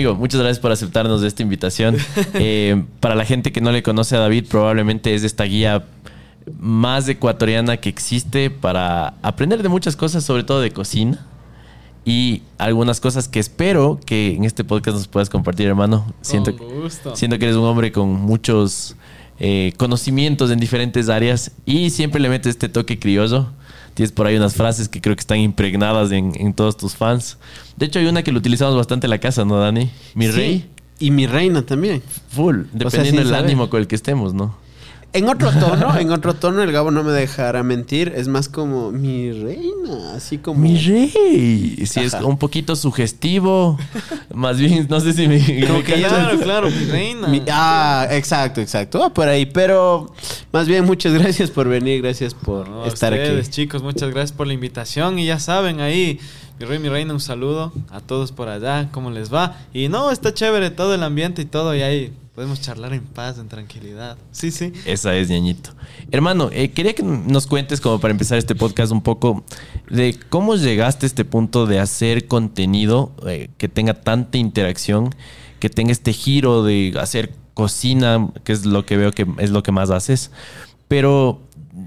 Amigo, muchas gracias por aceptarnos de esta invitación. Eh, para la gente que no le conoce a David, probablemente es esta guía más ecuatoriana que existe para aprender de muchas cosas, sobre todo de cocina. Y algunas cosas que espero que en este podcast nos puedas compartir, hermano. Siento, gusto. siento que eres un hombre con muchos eh, conocimientos en diferentes áreas y siempre le metes este toque criollo. Tienes por ahí unas frases que creo que están impregnadas en, en todos tus fans. De hecho, hay una que lo utilizamos bastante en la casa, ¿no, Dani? Mi Sí, rey. Y mi reina también. Full, dependiendo del ánimo con el que estemos, ¿no? En otro tono, en otro tono, el Gabo no me dejará mentir. Es más como mi reina, así como. Mi rey. Sí, es Ajá. un poquito sugestivo. Más bien, no sé si me. Como que. Claro, claro, mi reina. Mi- ah, exacto, exacto. Va por ahí. Pero más bien, muchas gracias por venir. Gracias por No, a estar ustedes, aquí. chicos, muchas gracias por la invitación. Y ya saben, ahí, mi rey, mi reina, un saludo a todos por allá, ¿cómo les va? Y no, está chévere todo el ambiente y todo, y ahí podemos charlar en paz, en tranquilidad. Sí, sí. Esa es, ñañito. Hermano, eh, quería que nos cuentes, como para empezar este podcast, un poco de cómo llegaste a este punto de hacer contenido eh, que tenga tanta interacción, que tenga este giro de hacer cocina, que es lo que veo que es lo que más haces. Pero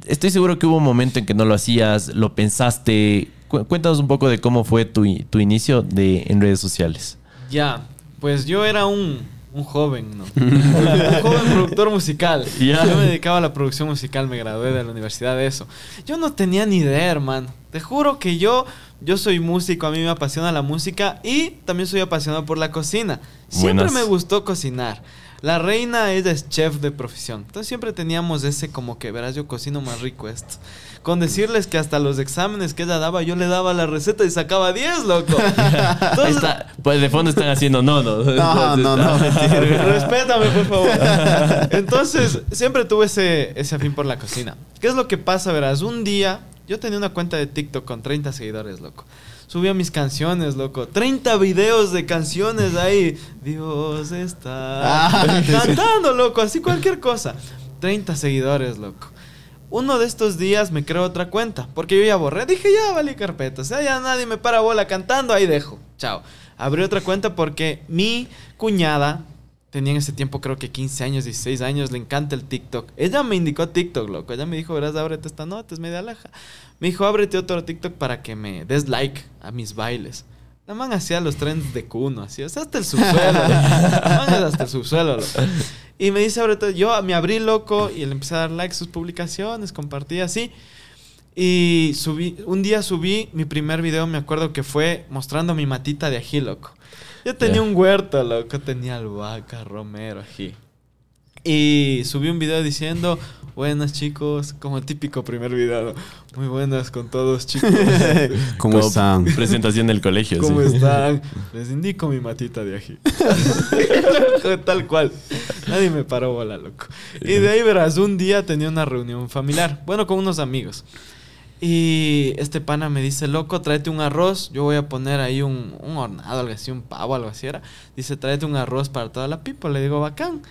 estoy seguro que hubo un momento en que no lo hacías, lo pensaste. Cu- cuéntanos un poco de cómo fue tu, tu inicio de, en redes sociales. Ya, pues yo era un, un joven, ¿no? un joven productor musical. Yo me dedicaba a la producción musical, me gradué de la universidad de eso. Yo no tenía ni idea, hermano. Te juro que yo, yo soy músico, a mí me apasiona la música y también soy apasionado por la cocina. Siempre Buenas. me gustó cocinar. La reina ella es chef de profesión. Entonces siempre teníamos ese como que, verás, yo cocino más rico esto. Con decirles que hasta los exámenes que ella daba, yo le daba la receta y sacaba 10, loco. Entonces, está, pues de fondo están haciendo no, no. No, no. Respétame, por favor. Entonces, siempre tuve ese, ese afín por la cocina. ¿Qué es lo que pasa, verás? Un día, yo tenía una cuenta de TikTok con 30 seguidores, loco. Subía mis canciones, loco. 30 videos de canciones ahí. Dios está Ah, cantando, loco. Así cualquier cosa. 30 seguidores, loco. Uno de estos días me creo otra cuenta. Porque yo ya borré. Dije, ya vale carpeta. O sea, ya nadie me para bola cantando. Ahí dejo. Chao. Abrí otra cuenta porque mi cuñada tenía en ese tiempo creo que 15 años, 16 años, le encanta el TikTok. Ella me indicó TikTok, loco. Ella me dijo, verás, ábrete esta nota, es media laja. Me dijo, ábrete otro TikTok para que me des like a mis bailes. La man hacía los trends de cuno, así, o sea, hasta el subsuelo. La man es hasta el subsuelo, loco. Y me dice, ábrete, yo me abrí loco y le empecé a dar like a sus publicaciones, compartí así. Y subí, un día subí mi primer video, me acuerdo que fue mostrando mi matita de ají, loco. Yo tenía un huerto, loco, tenía albahaca, romero, ají. Y subí un video diciendo, buenas chicos, como el típico primer video, muy buenas con todos chicos. ¿Cómo están? Presentación del colegio. ¿Cómo sí. están? Les indico mi matita de ají. Tal cual. Nadie me paró bola, loco. Y de ahí verás, un día tenía una reunión familiar, bueno, con unos amigos. Y este pana me dice, loco, tráete un arroz. Yo voy a poner ahí un, un hornado, algo así, un pavo, algo así era. Dice, tráete un arroz para toda la pipa. Le digo, bacán.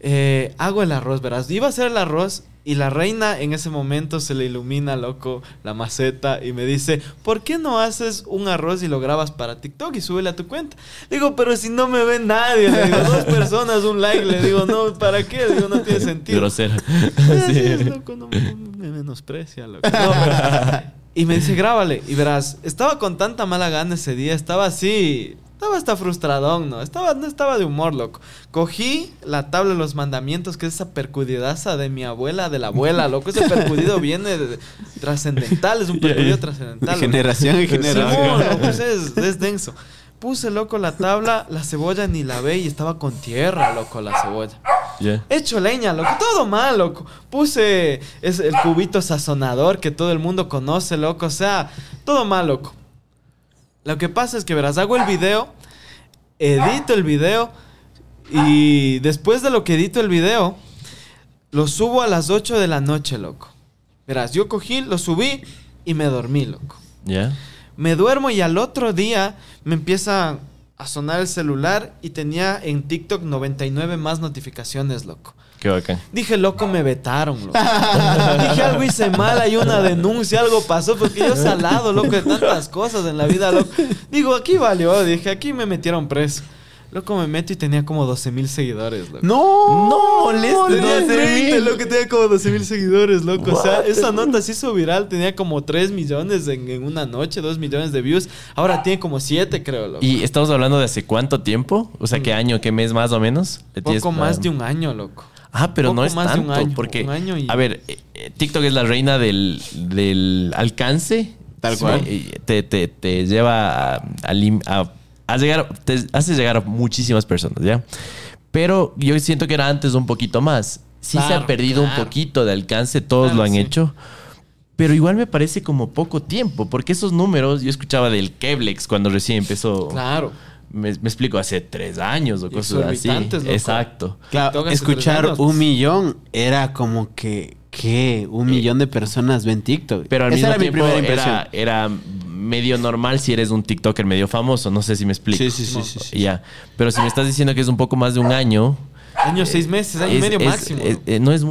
Eh, hago el arroz, verás. Iba a hacer el arroz y la reina en ese momento se le ilumina, loco, la maceta y me dice, ¿por qué no haces un arroz y lo grabas para TikTok y súbele a tu cuenta? Digo, pero si no me ve nadie, le digo, dos personas, un like, le digo, no, ¿para qué? Le digo, no tiene sentido. Grosera. Así Sí. es, loco, no, no me menosprecia, loco. No, pero- y me dice, grábale. Y verás, estaba con tanta mala gana ese día, estaba así, estaba hasta frustradón, ¿no? Estaba, no estaba de humor, loco. Cogí la tabla de los mandamientos, que es esa percudidaza de mi abuela, de la abuela, loco. Ese percudido viene de- trascendental, es un percudido trascendental. Generación en generación. Loco, es, es denso. Puse, loco, la tabla, la cebolla ni la ve y estaba con tierra, loco, la cebolla. Ya. Hecho leña, loco. Todo mal, loco. Puse es el cubito sazonador que todo el mundo conoce, loco. O sea, todo mal, loco. Lo que pasa es que, verás, hago el video, edito el video y después de lo que edito el video, lo subo a las 8 de la noche, loco. Verás, yo cogí, lo subí y me dormí, loco. Ya. Me duermo y al otro día me empieza a sonar el celular y tenía en TikTok 99 más notificaciones, loco. Qué bacán. Dije, loco, me vetaron, loco. Dije, algo hice mal, hay una denuncia, algo pasó, porque yo salado, loco, de tantas cosas en la vida, loco. Digo, aquí valió, dije, aquí me metieron preso. Loco, me meto y tenía como 12 mil seguidores, loco. No, No molestes, Tenía 12,000. 30, loco, tenía como 12 mil seguidores, loco. O sea, esa nota se hizo viral, tenía como 3 millones en, en una noche, 2 millones de views. Ahora tiene como 7, creo, loco. ¿Y estamos hablando de hace cuánto tiempo? O sea, ¿qué año, qué mes más o menos? ¿Le tienes Poco más de un año, loco. Ah, pero no es más de un tanto. año, porque, un año y- a ver, eh, eh, TikTok es la reina del, del alcance. Tal Sí, cual. Te, te, te lleva a, a lim- a- a llegar, te hace llegar a muchísimas personas, ¿ya? Pero yo siento que era antes un poquito más. Sí se ha Claro, perdido un poquito de alcance, todos Claro, lo han sí. hecho. Pero igual me parece como poco tiempo, porque esos números, yo escuchaba del Keblex cuando recién empezó. Claro. Me, me explico, hace tres años o cosas así. Loco. Exacto. Claro, escuchar un millón era como que, ¿qué? Un millón de personas ven TikTok. Pero al Esa mismo era mi tiempo primera impresión. era, era medio normal si eres un TikToker medio famoso. No sé si me explico. Sí, sí, sí, sí, sí. Ya. Pero si me estás diciendo que es un poco más de un año. Año, 6 meses, año y es- medio es- máximo. es- eh, no es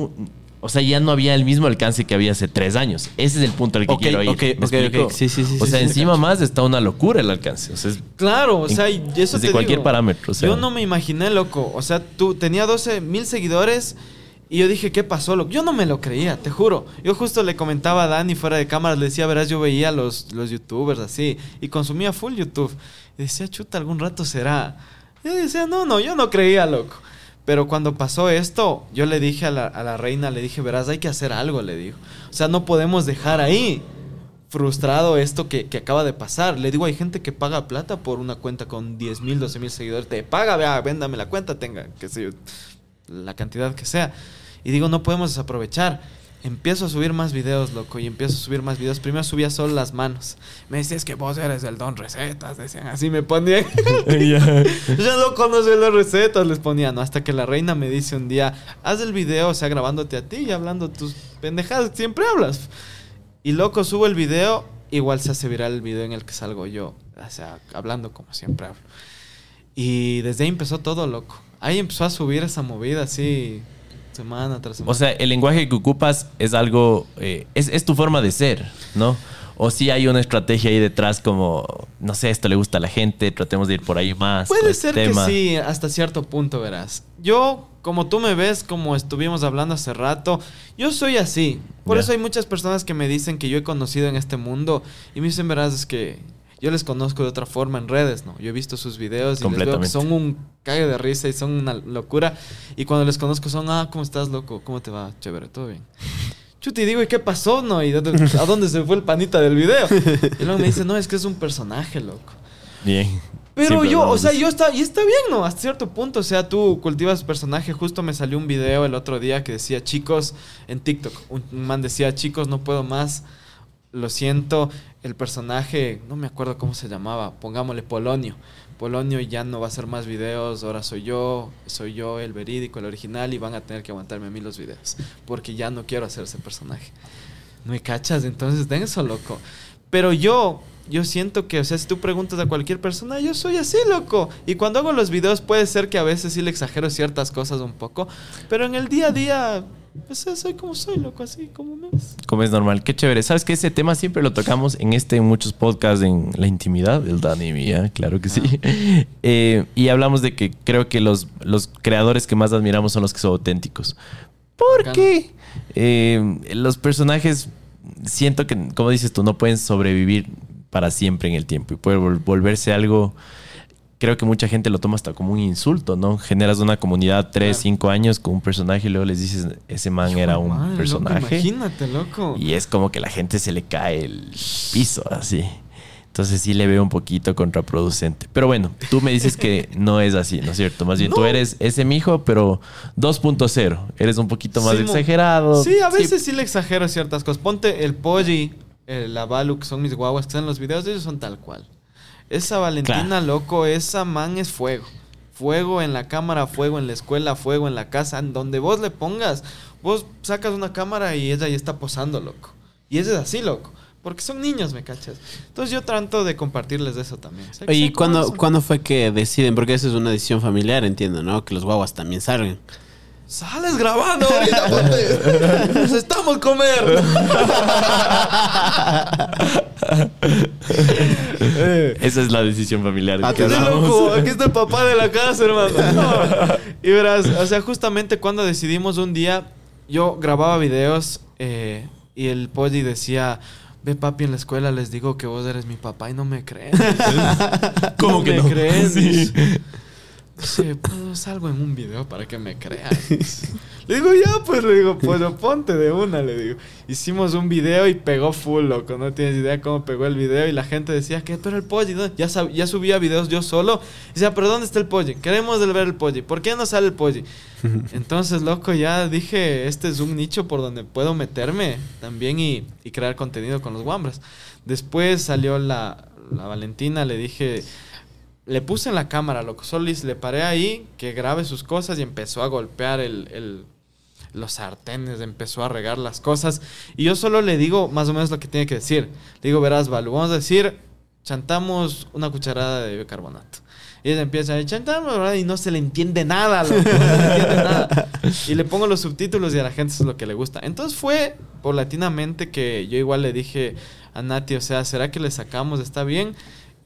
O sea, ya no había el mismo alcance que había hace tres años. Ese es el punto al que quiero ir. ok, ¿Me ok, explico? ok. Sí, sí, sí, O sea, encima más está una locura el alcance. O sea, es- Claro, o sea, y eso Desde te cualquier digo. parámetro, o sea. Yo no me imaginé, loco. O sea, tú tenía 12 mil seguidores y yo dije, ¿qué pasó, loco? Yo no me lo creía, te juro. Yo justo le comentaba a Dani fuera de cámara, le decía, verás, yo veía los, los youtubers así y consumía full YouTube. Y decía, chuta, algún rato será. Y yo decía, no, no, yo no creía, loco. Pero cuando pasó esto, yo le dije a la, reina, le dije, verás, hay que hacer algo, le digo. O sea, no podemos dejar ahí frustrado esto que, que acaba de pasar. Le digo, hay gente que paga plata por una cuenta con 10 mil, 12 mil seguidores. Te paga, vea, véndame la cuenta, tenga, qué sé la cantidad que sea. Y digo, no podemos desaprovechar. Empiezo a subir más videos, loco, y empiezo a subir más videos. Primero subía solo las manos. Me decías que vos eres el don recetas, decían así, me ponían. Yo no conozco las recetas, les ponía, ¿no? Hasta que la reina me dice un día, haz el video, o sea, grabándote a ti y hablando tus pendejadas siempre hablas. Y loco, subo el video, igual se hace viral el video en el que salgo yo, o sea, hablando como siempre hablo. Y desde ahí empezó todo, loco. Ahí empezó a subir esa movida así, semana tras semana. O sea, el lenguaje que ocupas es algo, eh, es, es tu forma de ser, ¿no? O si hay una estrategia ahí detrás como, no sé, esto le gusta a la gente, tratemos de ir por ahí más. Puede este ser tema. que sí, hasta cierto punto, verás. Yo, como tú me ves, como estuvimos hablando hace rato, yo soy así. Por eso hay muchas personas que me dicen que yo he conocido en este mundo y me dicen, verás, es que yo les conozco de otra forma en redes, ¿no? Yo he visto sus videos y les veo que son un cague de risa y son una locura. Y cuando les conozco son, ah, ¿cómo estás, loco? ¿Cómo te va? Chévere, todo bien. Chuti, digo, ¿y qué pasó, no? ¿Y a dónde se fue el panita del video? Y luego me dice, no, es que es un personaje, loco. Bien. Pero Siempre yo, o sea, yo está, y está bien, ¿no? Hasta cierto punto, o sea, tú cultivas personaje. Justo me salió un video el otro día que decía, chicos, en TikTok, un man decía, chicos, no puedo más, lo siento, el personaje, no me acuerdo cómo se llamaba, pongámosle Polonio. Polonio ya no va a hacer más videos, ahora soy yo, soy yo el verídico, el original, y van a tener que aguantarme a mí los videos, porque ya no quiero hacer ese personaje. ¿No me cachas? Entonces, denso, loco. Pero yo, yo siento que, o sea, si tú preguntas a cualquier persona, yo soy así, loco. Y cuando hago los videos puede ser que a veces sí le exagero ciertas cosas un poco, pero en el día a día, pues soy como soy, loco, así como me ves. Como es normal. Qué chévere. ¿Sabes que Ese tema siempre lo tocamos en este, en muchos podcasts, en la intimidad del Dani y mía, claro que sí. Eh, y hablamos de que creo que los, los creadores que más admiramos son los que son auténticos. Porque eh, los personajes, siento que, como dices tú, no pueden sobrevivir para siempre en el tiempo y puede vol- volverse algo. Creo que mucha gente lo toma hasta como un insulto, ¿no? Generas una comunidad tres, cinco años con un personaje y luego les dices, ese man era un Madre, loco, personaje. imagínate, loco. Y es como que la gente se le cae el piso, así. Entonces sí le veo un poquito contraproducente. Pero bueno, tú me dices que no es así, ¿no es cierto? Más bien tú No. eres ese mijo, pero 2.0. Eres un poquito más Sí, exagerado. Sí, a veces sí. le exagero ciertas cosas. Ponte el Poggi, el la Balu, que son mis guaguas que están en los videos, ellos son tal cual. Esa Valentina, Claro. loco, esa man es fuego. Fuego en la cámara, fuego en la escuela, fuego en la casa, en donde vos le pongas. Vos sacas una cámara y ella ya está posando, loco. Y ella es así, loco. Porque son niños, ¿me cachas? Entonces yo trato de compartirles eso también. O sea, ¿Y cuándo, cuándo fue que deciden? Porque eso es una decisión familiar, entiendo, ¿no? Que los guaguas también salgan. Sales grabando ahorita, ponte. Necesitamos comer. Eh. Esa es la decisión familiar. Ah, hablamos. loco, aquí está el papá de la casa, hermano. No. Y verás, o sea, justamente cuando decidimos un día, yo grababa videos eh, y el Polly decía, ve papi en la escuela, les digo que vos eres mi papá y no me creen. ¿Cómo no que me no? creen? Sí. Dice, pues salgo en un video para que me crean. Le digo, ya, pues, le digo, pues ponte de una, le digo. Hicimos un video y pegó full, loco. No tienes idea cómo pegó el video. Y la gente decía, que pero el pollo, ¿dónde?". ya, sab- ya subía videos yo solo. Y decía, pero ¿dónde está el pollo? Queremos ver el pollo. ¿Por qué no sale el pollo? Entonces, loco, ya dije, este es un nicho por donde puedo meterme también y, y crear contenido con los guambras. Después salió la, la Valentina, le dije, le puse en la cámara, loco. Solis, le paré ahí, que grabe sus cosas y empezó a golpear el, el- los sartenes, empezó a regar las cosas. Y yo solo le digo más o menos lo que tiene que decir. Le digo, verás, Balu, vamos a decir, chantamos una cucharada de bicarbonato. Y ella empieza a chantamos, ¿verdad? Y no se le entiende nada, loco, no se le entiende nada. Y le pongo los subtítulos y a la gente eso es lo que le gusta. Entonces fue paulatinamente que yo igual le dije a Nati, o sea, ¿será que le sacamos? ¿Está bien?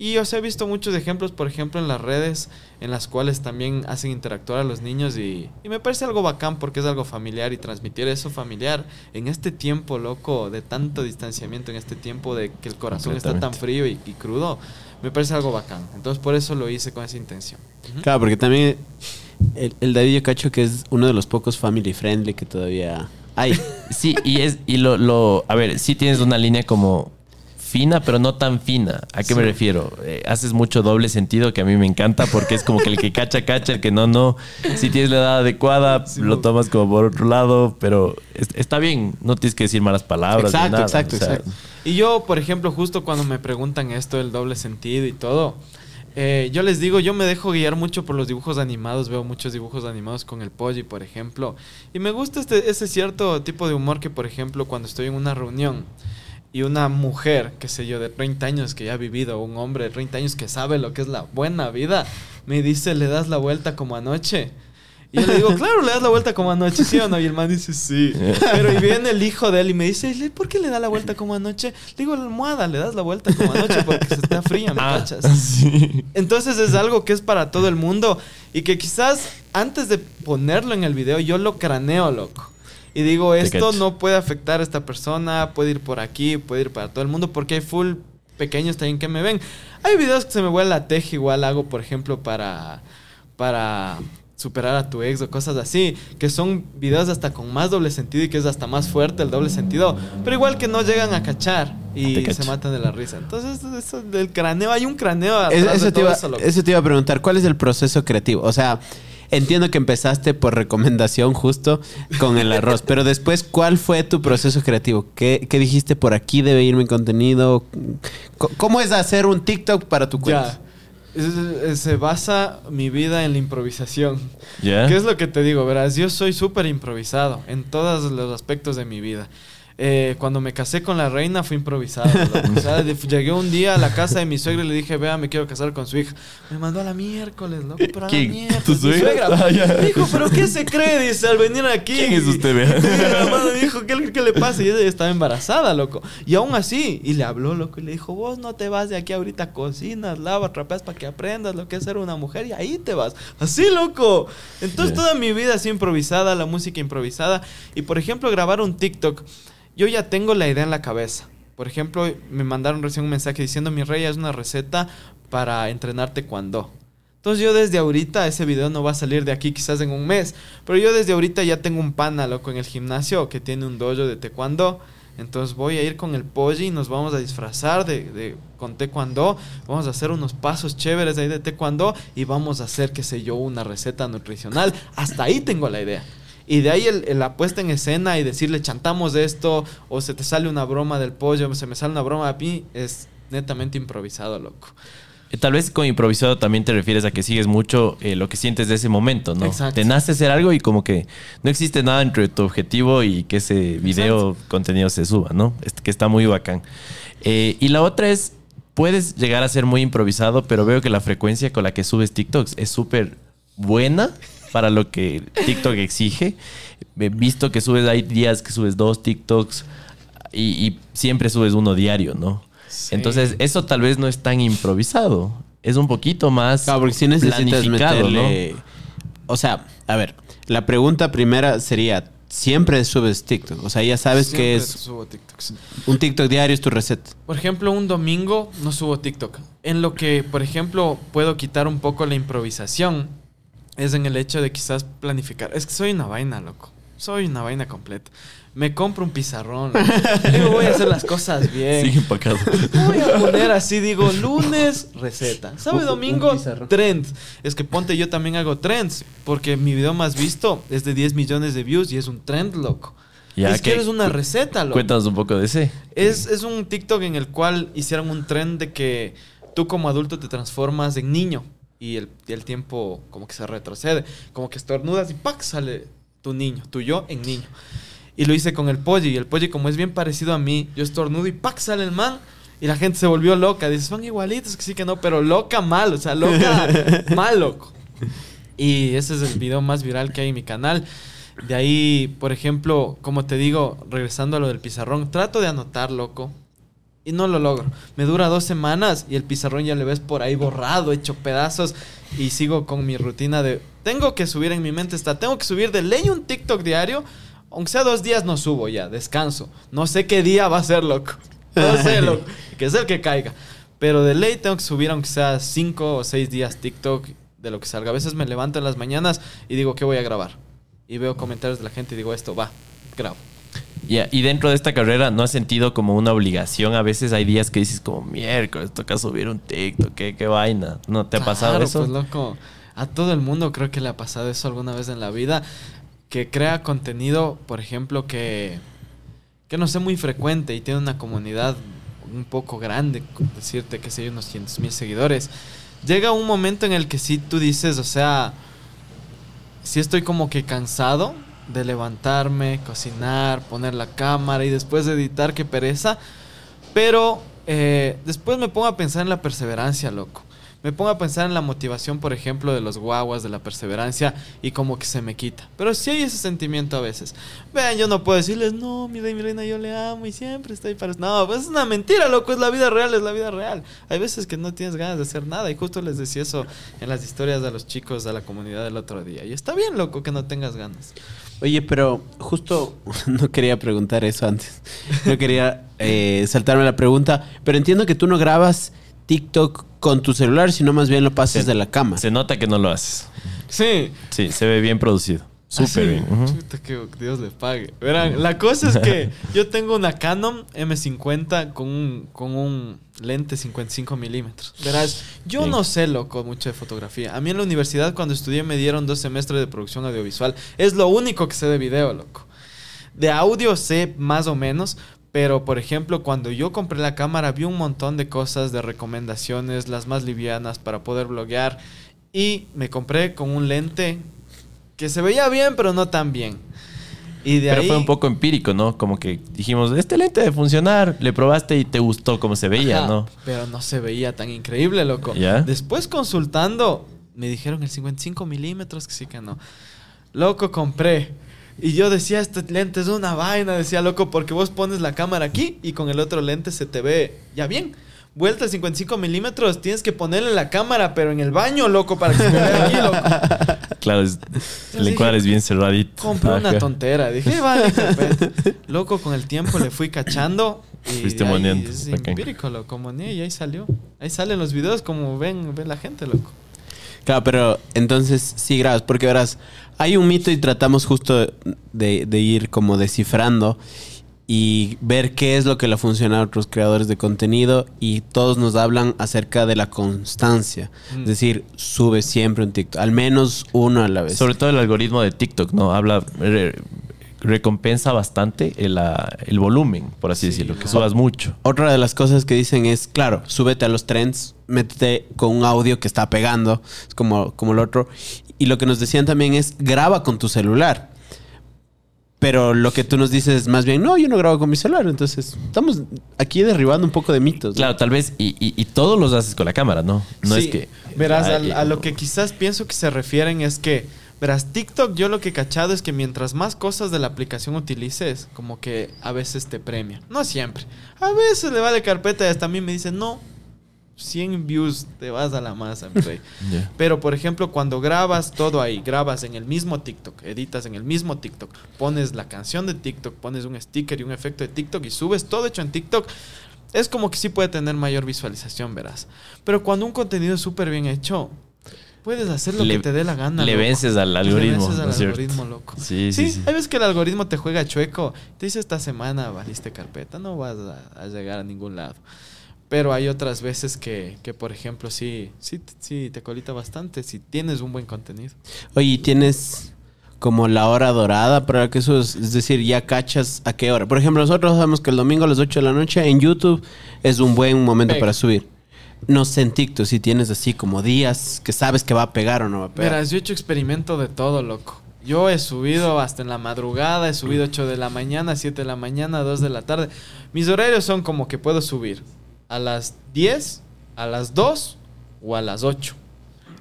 Y os he visto muchos ejemplos, por ejemplo, en las redes, en las cuales también hacen interactuar a los niños y, y me parece algo bacán porque es algo familiar y transmitir eso familiar en este tiempo, loco, de tanto distanciamiento, en este tiempo de que el corazón está tan frío y, y crudo, me parece algo bacán. Entonces por eso lo hice con esa intención. Claro, porque también el, el David yo cacho que es uno de los pocos family friendly que todavía hay. Sí, y es, y lo, lo, a ver, sí tienes una línea como fina, pero no tan fina. ¿A qué me refiero? Eh, haces mucho doble sentido que a mí me encanta porque es como que el que cacha, cacha, el que no, no. Si tienes la edad adecuada, Sí, lo tomas como por otro lado, pero es- está bien, no tienes que decir malas palabras. Exacto, nada, exacto, o sea, exacto. Y yo, por ejemplo, justo cuando me preguntan esto del doble sentido y todo, eh, yo les digo, yo me dejo guiar mucho por los dibujos animados, veo muchos dibujos animados con el Polly, por ejemplo, y me gusta este, ese cierto tipo de humor que, por ejemplo, cuando estoy en una reunión y una mujer, qué sé yo, de 30 años que ya ha vivido, un hombre de 30 años que sabe lo que es la buena vida, me dice, le das la vuelta como anoche. Y yo le digo, claro, le das la vuelta como anoche, ¿sí o no? Y el man dice, sí. Pero y viene el hijo de él y me dice, "¿Le- ¿por qué le da la vuelta como anoche? Le digo, la almohada, le das la vuelta como anoche porque se está fría, ¿me Ah, cachas? sí. Entonces es algo que es para todo el mundo y que quizás antes de ponerlo en el video yo lo craneo, loco. Y digo, esto no puede afectar a esta persona, puede ir por aquí, puede ir para todo el mundo, porque hay full pequeños también que me ven. Hay videos que se me vuelve la teja, igual hago, por ejemplo, para, para superar a tu ex o cosas así, que son videos hasta con más doble sentido y que es hasta más fuerte el doble sentido, pero igual que no llegan a cachar y se matan de la risa. Entonces, eso del cráneo, hay un cráneo Es- atrás eso, de te todo iba, eso, loco. eso te iba a preguntar, ¿cuál es el proceso creativo? O sea, entiendo que empezaste por recomendación justo con el arroz, pero después, ¿cuál fue tu proceso creativo? ¿Qué, qué dijiste por aquí debe ir mi contenido? ¿Cómo es hacer un TikTok para tu cuenta? Se basa mi vida en la improvisación. ¿Qué es lo que te digo? Verás, yo soy súper improvisado en todos los aspectos de mi vida. Eh, cuando me casé con la reina fue improvisado. O sea, llegué un día a la casa de mi suegra y le dije, vea, me quiero casar con su hija. Me mandó a la miércoles, loco, pero a la ¿Quién? miércoles. ¿Tu mi suegra? Ah, dijo, pero ¿qué se cree? Dice, al venir aquí. ¿Quién es usted, vea? Hermano dijo, ¿qué, qué le pasa? Y ella estaba embarazada, loco. Y aún así, y le habló, loco, y le dijo, vos no te vas de aquí ahorita, cocinas, lavas, trapeas para que aprendas lo que es ser una mujer y ahí te vas. Así, loco. Entonces toda mi vida así improvisada, la música improvisada. Y por ejemplo, grabar un TikTok, yo ya tengo la idea en la cabeza. Por ejemplo, me mandaron recién un mensaje diciendo, mi rey, es una receta para entrenarte cuando. Entonces yo desde ahorita, ese video no va a salir de aquí quizás en un mes, pero yo desde ahorita ya tengo un pana, loco, en el gimnasio que tiene un dojo de taekwondo. Entonces voy a ir con el pollo y nos vamos a disfrazar de, de- con taekwondo. Vamos a hacer unos pasos chéveres ahí de taekwondo y vamos a hacer, qué sé yo, una receta nutricional. Hasta ahí tengo la idea. Y de ahí el, el- la puesta en escena y decirle chantamos de esto o se te sale una broma del pollo, se me sale una broma a mí, es netamente improvisado, loco. Eh, Tal vez con improvisado también te refieres a que sigues mucho eh, lo que sientes de ese momento, ¿no? Exacto. Te nace hacer algo y como que no existe nada entre tu objetivo y que ese video contenido se suba, ¿no? Es- que está muy bacán. Eh, y la otra es, puedes llegar a ser muy improvisado, pero veo que la frecuencia con la que subes TikToks es súper buena para lo que TikTok exige. He visto que subes, hay días que subes dos TikToks y, y siempre subes uno diario, ¿no? Sí. Entonces, eso tal vez no es tan improvisado. Es un poquito más Claro, porque si necesitas planificado, meterle... O sea, a ver, la pregunta primera sería, ¿siempre subes TikTok? O sea, ya sabes que es Subo TikToks. un TikTok diario, es tu receta. Por ejemplo, un domingo no subo TikTok. En lo que, por ejemplo, puedo quitar un poco la improvisación es en el hecho de quizás planificar. Es que soy una vaina, loco. Soy una vaina completa. Me compro un pizarrón. Digo, voy a hacer las cosas bien. Sigue empacado. Voy a poner así, digo, lunes, receta. Sábado, domingo, trends. Es que ponte, yo también hago trends. Porque mi video más visto es de 10 millones de views y es un trend, loco. Ya, es que eres una receta, loco. Cuéntanos un poco de ese. Es, es un TikTok en el cual hicieron un trend de que tú como adulto te transformas en niño y el, el tiempo como que se retrocede, como que estornudas y ¡pac! sale tu niño, tu yo en niño. Y lo hice con el pollo y el pollo como es bien parecido a mí, yo estornudo y ¡pac! sale el man y la gente se volvió loca. Dice, son igualitos, que sí que no, pero loca mal, o sea, loca mal, loco. Y ese es el video más viral que hay en mi canal. De ahí, por ejemplo, como te digo, regresando a lo del pizarrón, trato de anotar, loco. Y no lo logro. Me dura dos semanas y el pizarrón ya le ves por ahí borrado, hecho pedazos. Y sigo con mi rutina de... Tengo que subir en mi mente está. Tengo que subir de ley un TikTok diario. Aunque sea dos días no subo ya, descanso. No sé qué día va a ser, loco. No sé, loco. Que es el que caiga. Pero de ley tengo que subir aunque sea cinco o seis días TikTok de lo que salga. A veces me levanto en las mañanas y digo, ¿qué voy a grabar? Y veo comentarios de la gente y digo, esto va, grabo. Ya, Y dentro de esta carrera, ¿no has sentido como una obligación? A veces hay días que dices como, miércoles, toca subir un TikTok, qué, qué vaina. ¿No te ha pasado eso? Pues loco, a todo el mundo creo que le ha pasado eso alguna vez en la vida. Que crea contenido, por ejemplo, que, que no sé, muy frecuente y tiene una comunidad un poco grande, decirte que sé yo, unos 100 mil seguidores. Llega un momento en el que sí tú dices, o sea, sí estoy como que cansado de levantarme, cocinar, poner la cámara y después de editar, qué pereza. Pero eh, después me pongo a pensar en la perseverancia, loco. Me pongo a pensar en la motivación, por ejemplo, de los guaguas, de la perseverancia, y como que se me quita. Pero sí hay ese sentimiento a veces. Vean, yo no puedo decirles, no, mi rey, mi reina, yo le amo y siempre estoy para... No, pues es una mentira, loco, es la vida real, es la vida real. Hay veces que no tienes ganas de hacer nada, y justo les decía eso en las historias de los chicos de la comunidad del otro día. Y está bien, loco, que no tengas ganas. Oye, pero justo no quería preguntar eso antes. No quería eh, saltarme la pregunta, pero entiendo que tú no grabas TikTok con tu celular, sino más bien lo pasas Se- de la cama. Se nota que no lo haces. Sí, Sí, se ve bien producido. Súper Ah, sí. bien. Ujú. Chuta, que Dios le pague. Verán, la cosa es que yo tengo una Canon M50 con un, con un lente 55 milímetros. Verás, yo Bien. no sé, loco, mucho de fotografía. A mí en la universidad cuando estudié me dieron dos semestres de producción audiovisual. Es lo único que sé de video, loco. De audio sé más o menos, pero por ejemplo, cuando yo compré la cámara vi un montón de cosas, de recomendaciones, las más livianas para poder bloguear. Y me compré con un lente que se veía bien, pero no tan bien. Y de Pero ahí, fue un poco empírico, ¿no? Como que dijimos, este lente debe funcionar. Le probaste y te gustó cómo se veía, Ajá, ¿no? Pero no se veía tan increíble, loco. ¿Ya? Después consultando, me dijeron el 55 milímetros, que sí que no. Loco, compré. Y yo decía, este lente es una vaina, decía, loco, porque vos pones la cámara aquí y con el otro lente se te ve ya bien. Vuelta a 55 milímetros, tienes que ponerle la cámara, pero en el baño, loco, para que se vea aquí, loco. Claro, es- el dije, encuadre es bien cerradito. Compré una tontera. Dije, vale, carpeta". Loco, con el tiempo le fui cachando. Y Fuiste de ahí Es bacán. empírico, loco. Moneé y ahí salió. Ahí salen los videos como ven, ven la gente, loco. Claro, pero entonces sí grabas, porque verás, hay un mito y tratamos justo de, de ir como descifrando y ver qué es lo que le funciona a otros creadores de contenido y todos nos hablan acerca de la constancia. Mm. Es decir, sube siempre un TikTok, al menos uno a la vez. Sobre todo el algoritmo de TikTok, ¿no? Habla, re- recompensa bastante el, ah, el volumen, por así Sí, decirlo, que subas mucho. Otra de las cosas que dicen es, claro, súbete a los trends, métete con un audio que está pegando, es como, como el otro. Y lo que nos decían también es, graba con tu celular. Pero lo que tú nos dices es más bien, no, yo no grabo con mi celular. Entonces, estamos aquí derribando un poco de mitos. ¿no? Claro, tal vez, y, y- y todos los haces con la cámara, ¿no? No Sí, es que... Verás, Ah, eh, a, lo que quizás pienso que se refieren es que Verás, TikTok yo lo que he cachado es que mientras más cosas de la aplicación utilices, como que a veces te premia. No siempre. A veces le vale carpeta y hasta a mí me dicen, no, 100 views te vas a la masa, mi rey. Pero, por ejemplo, cuando grabas todo ahí, grabas en el mismo TikTok, editas en el mismo TikTok, pones la canción de TikTok, pones un sticker y un efecto de TikTok y subes todo hecho en TikTok, es como que sí puede tener mayor visualización, verás. Pero cuando un contenido es súper bien hecho, puedes hacer lo Le- que te dé la gana. le loco. vences al Le algoritmo, vences al ¿no es cierto? algoritmo, loco. Sí, Sí, sí, sí. hay veces que el algoritmo te juega chueco. Te dice esta semana valiste carpeta, no vas a, a llegar a ningún lado. Pero hay otras veces que, que, por ejemplo, sí, sí, sí te colita bastante si tienes un buen contenido. Oye, ¿y ¿tienes como la hora dorada para que eso es, es decir, ya cachas a qué hora? Por ejemplo, nosotros sabemos que el domingo a las 8 de la noche en YouTube es un buen momento Pega. para subir. No sé en TikTok si tienes así como días que sabes que va a pegar o no va a pegar. Verás, yo he hecho experimento de todo, loco. Yo he subido hasta en la madrugada, he subido 8 de la mañana, 7 de la mañana, 2 de la tarde. Mis horarios son como que puedo subir a las 10, a las 2 o a las 8.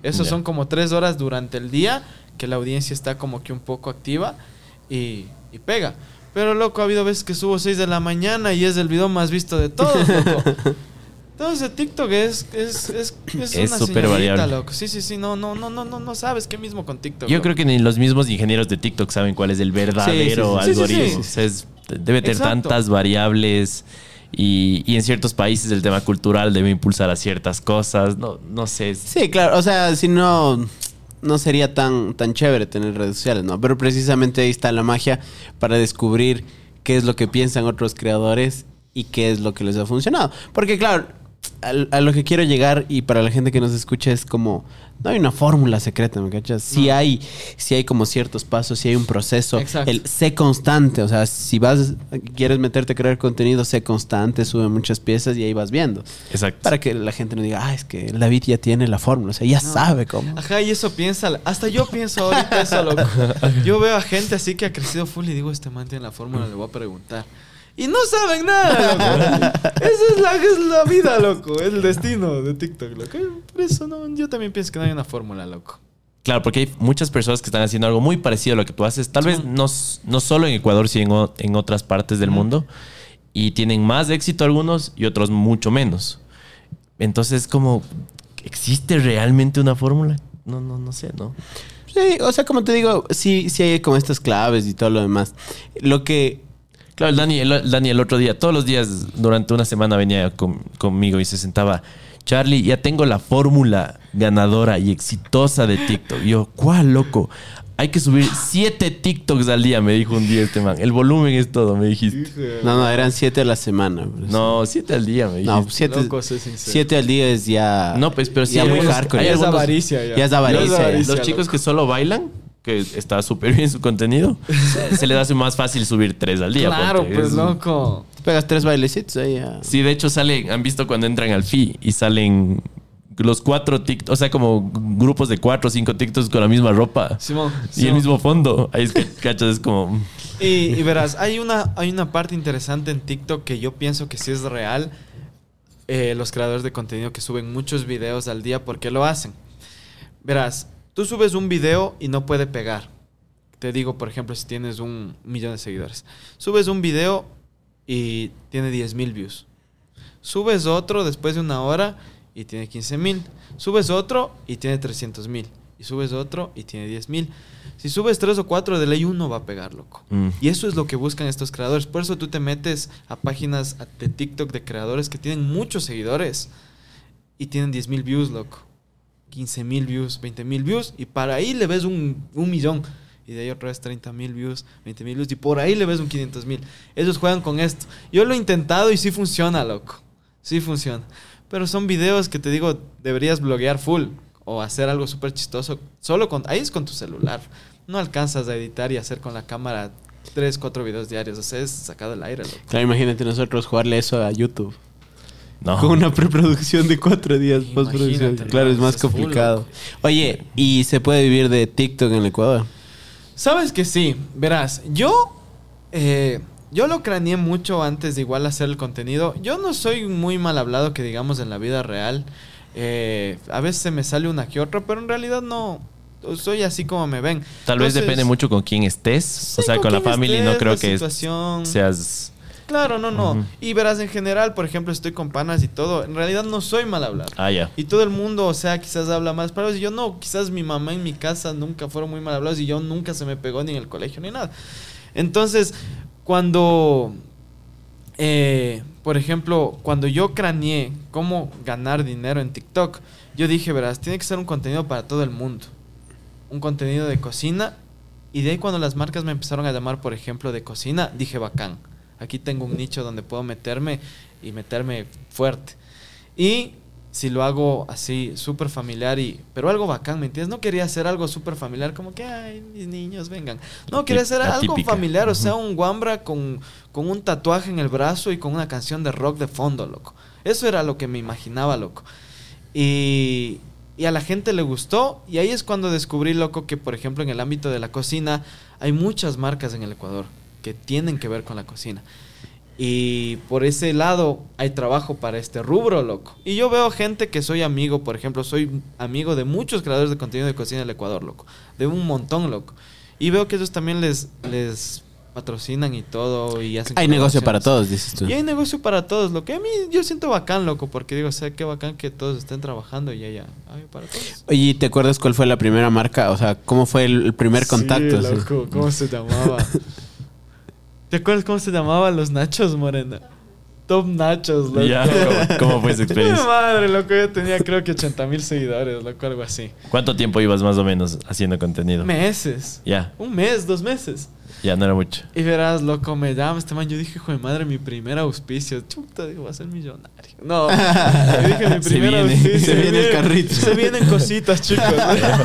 Esos Ya. son como 3 horas durante el día que la audiencia está como que un poco activa y, y pega. Pero loco, ha habido veces que subo 6 de la mañana y es el video más visto de todos, loco. Entonces TikTok es, es, es, es, Es una señorita, variable. loco. Sí, sí, sí, no, no, no, no, no, no sabes qué mismo con TikTok. Yo loco. creo que ni los mismos ingenieros de TikTok saben cuál es el verdadero Sí, sí, sí. Sí, sí, algoritmo. sí. O sea, es- debe tener Exacto. tantas variables y, en ciertos países el tema cultural debe impulsar a ciertas cosas. No, no sé. Sí, claro, o sea, si no, no sería tan, tan chévere tener redes sociales, ¿no? Pero precisamente ahí está la magia para descubrir qué es lo que piensan otros creadores y qué es lo que les ha funcionado. Porque claro, al- a, lo que quiero llegar y para la gente que nos escucha es como, no hay una fórmula secreta, ¿me cachas? Sí No. hay, sí hay como ciertos pasos, sí hay un proceso. Exacto. El sé constante, o sea, si vas, quieres meterte a crear contenido, sé constante, sube muchas piezas y ahí vas viendo. Exacto. Para que la gente no diga, ah, es que David ya tiene la fórmula, o sea, ya No. sabe cómo. Ajá, y eso piensa. Hasta yo pienso ahorita eso, loco. Yo veo a gente así que ha crecido full y digo, este man tiene la fórmula, le voy a preguntar. Y no saben nada, loco. Esa es la, es la vida, loco. El destino de TikTok, loco. Por eso no, yo también pienso que no hay una fórmula, loco. Claro, porque hay muchas personas que están haciendo algo muy parecido a lo que tú haces. Tal vez no, no solo en Ecuador, sino en, otras partes del mundo. Y tienen más éxito algunos y otros mucho menos. Entonces, como, ¿existe realmente una fórmula? No, no, no sé, ¿no? Sí, o sea, como te digo, sí, sí hay como estas claves y todo lo demás. Lo que Claro, el Dani, el, el Dani el otro día, todos los días durante una semana venía con- conmigo y se sentaba. Charlie, ya tengo la fórmula ganadora y exitosa de TikTok. Y yo, ¿cuál, loco? Hay que subir siete TikToks al día, me dijo un día este man. El volumen es todo, me dijiste. No, no, eran siete a la semana. No, siete al día, me dijiste. No, siete, Loco, siete al día es ya. No, pues, pero sí ya hay muy hardcore. hay Ya es algunos- avaricia, ya. ya es avaricia, Ya ya. Los chicos que solo bailan, que está súper bien su contenido, se, les hace más fácil subir tres al día. Claro, ponte. pues, Es- loco. Pegas tres bailecitos ahí ya. Sí, de hecho salen, han visto cuando entran al FI y salen los cuatro TikToks, o sea, como grupos de cuatro o cinco TikToks con la misma ropa Simón. y el mismo fondo. Ahí es que, cachas, es como... Y, y verás, hay una, hay una parte interesante en TikTok que yo pienso que sí es real. Eh, los creadores de contenido que suben muchos videos al día, ¿por qué lo hacen? Verás, tú subes un video y no puede pegar. Te digo, por ejemplo, si tienes un millón de seguidores. Subes un video y tiene 10 mil views. Subes otro después de una hora y tiene 15 mil. Subes otro y tiene 300 mil. Y subes otro y tiene 10 mil. Si subes tres o cuatro, de ley uno va a pegar, loco. mm, Y eso es lo que buscan estos creadores. Por eso tú te metes a páginas de TikTok de creadores que tienen muchos seguidores y tienen 10 mil views, loco. 15 mil views, 20 mil views. Y para ahí le ves un, un millón. Y de ahí otra vez 30 mil views, 20 mil views. Y por ahí le ves un 500 mil. Ellos juegan con esto. Yo lo he intentado y sí funciona, loco. Sí funciona. Pero son videos que te digo, deberías bloguear full. O hacer algo súper chistoso. Solo con... Ahí es con tu celular. No alcanzas a editar y hacer con la cámara 3, 4 videos diarios. O sea, es sacado del aire, loco. Claro, imagínate nosotros jugarle eso a YouTube. No. Con una preproducción de cuatro días, postproducción. Claro, es más es complicado. Oye, ¿y se puede vivir de TikTok en el Ecuador? Sabes que sí, verás, yo, eh, yo lo craneé mucho antes de igual hacer el contenido. Yo no soy muy mal hablado que digamos en la vida real. Eh, a veces se me sale una que otra, pero en realidad no, soy así como me ven. Tal vez depende mucho con quién estés. sí, o sea, con, la familia no creo la que situación. seas... Claro, no, no. Y verás, en general, por ejemplo, estoy con panas y todo. En realidad no soy mal hablar. Ah, ya. Y todo el mundo, o sea, quizás habla más palabras. Y yo no, quizás mi mamá en mi casa nunca fueron muy mal hablados y yo nunca se me pegó ni en el colegio ni nada. Entonces, cuando, eh, por ejemplo, cuando yo craneé cómo ganar dinero en TikTok, yo dije, verás, tiene que ser un contenido para todo el mundo. Un contenido de cocina. Y de ahí cuando las marcas me empezaron a llamar, por ejemplo, de cocina, dije, bacán. Aquí tengo un nicho donde puedo meterme y meterme fuerte. Y si lo hago así, súper familiar, y pero algo bacán, ¿me entiendes? No quería hacer algo súper familiar, como que, ay, mis niños, vengan. No, quería hacer algo familiar, o sea, un guambra con, con un tatuaje en el brazo y con una canción de rock de fondo, loco. Eso era lo que me imaginaba, loco. Y, y a la gente le gustó, y ahí es cuando descubrí, loco, que por ejemplo en el ámbito de la cocina hay muchas marcas en el Ecuador que tienen que ver con la cocina. Y por ese lado hay trabajo para este rubro, loco. Y yo veo gente que soy amigo, por ejemplo, soy amigo de muchos creadores de contenido de cocina del Ecuador, loco. De un montón, loco. Y veo que ellos también les, les patrocinan y todo y hacen Hay negocio para todos, dices tú. Y hay negocio para todos, lo que a mí yo siento bacán, loco, porque digo, o sea, qué bacán que todos estén trabajando y hay para todos. Oye, ¿y ¿te acuerdas cuál fue la primera marca? O sea, ¿cómo fue el, primer contacto? Sí. loco, ¿cómo se llamaba? ¿Te acuerdas cómo se llamaban los nachos, Morena? Top Nachos, loco. Ya, ¿cómo, cómo fue esa experiencia? madre, loco, yo tenía creo que 80 mil seguidores, loco, algo así. ¿Cuánto tiempo ibas más o menos haciendo contenido? Meses. Ya, Un mes, dos meses. ya no era mucho. Y verás, loco, me llama este man. Yo dije, hijo de madre, mi primer auspicio. Chuta, digo, va a ser millonario. No, yo dije, mi Se primer viene, auspicio. se viene el carrito. Se vienen cositas, chicos.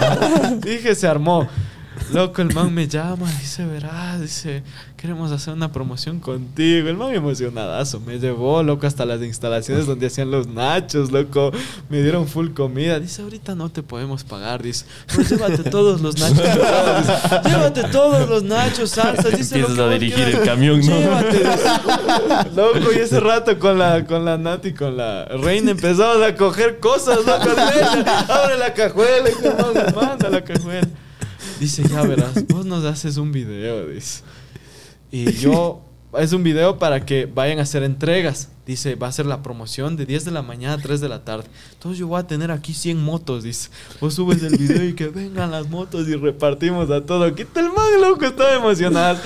dije, se armó. Loco, el man me llama, dice, verás, dice, queremos hacer una promoción contigo. El man emocionadazo, me llevó, loco, hasta las instalaciones donde hacían los nachos, loco. Me dieron full comida. Dice, ahorita no te podemos pagar, dice, pues llévate todos los nachos. dice, llévate todos los nachos, salsas. Dice, Empiezas a dirigir el camión, ¿no? Llévate, dice. Loco, y ese rato con la, con la Nati, con la reina, empezamos a coger cosas, loco. Abre la cajuela y no, le manda la cajuela. Dice, ya verás, vos nos haces un video, dice. Y yo, es un video para que vayan a hacer entregas. Dice, va a ser la promoción de 10 de la mañana a 3 de la tarde. Entonces yo voy a tener aquí 100 motos, dice. Vos subes el video y que vengan las motos y repartimos a todo. Quita el man, loco, estaba emocionado.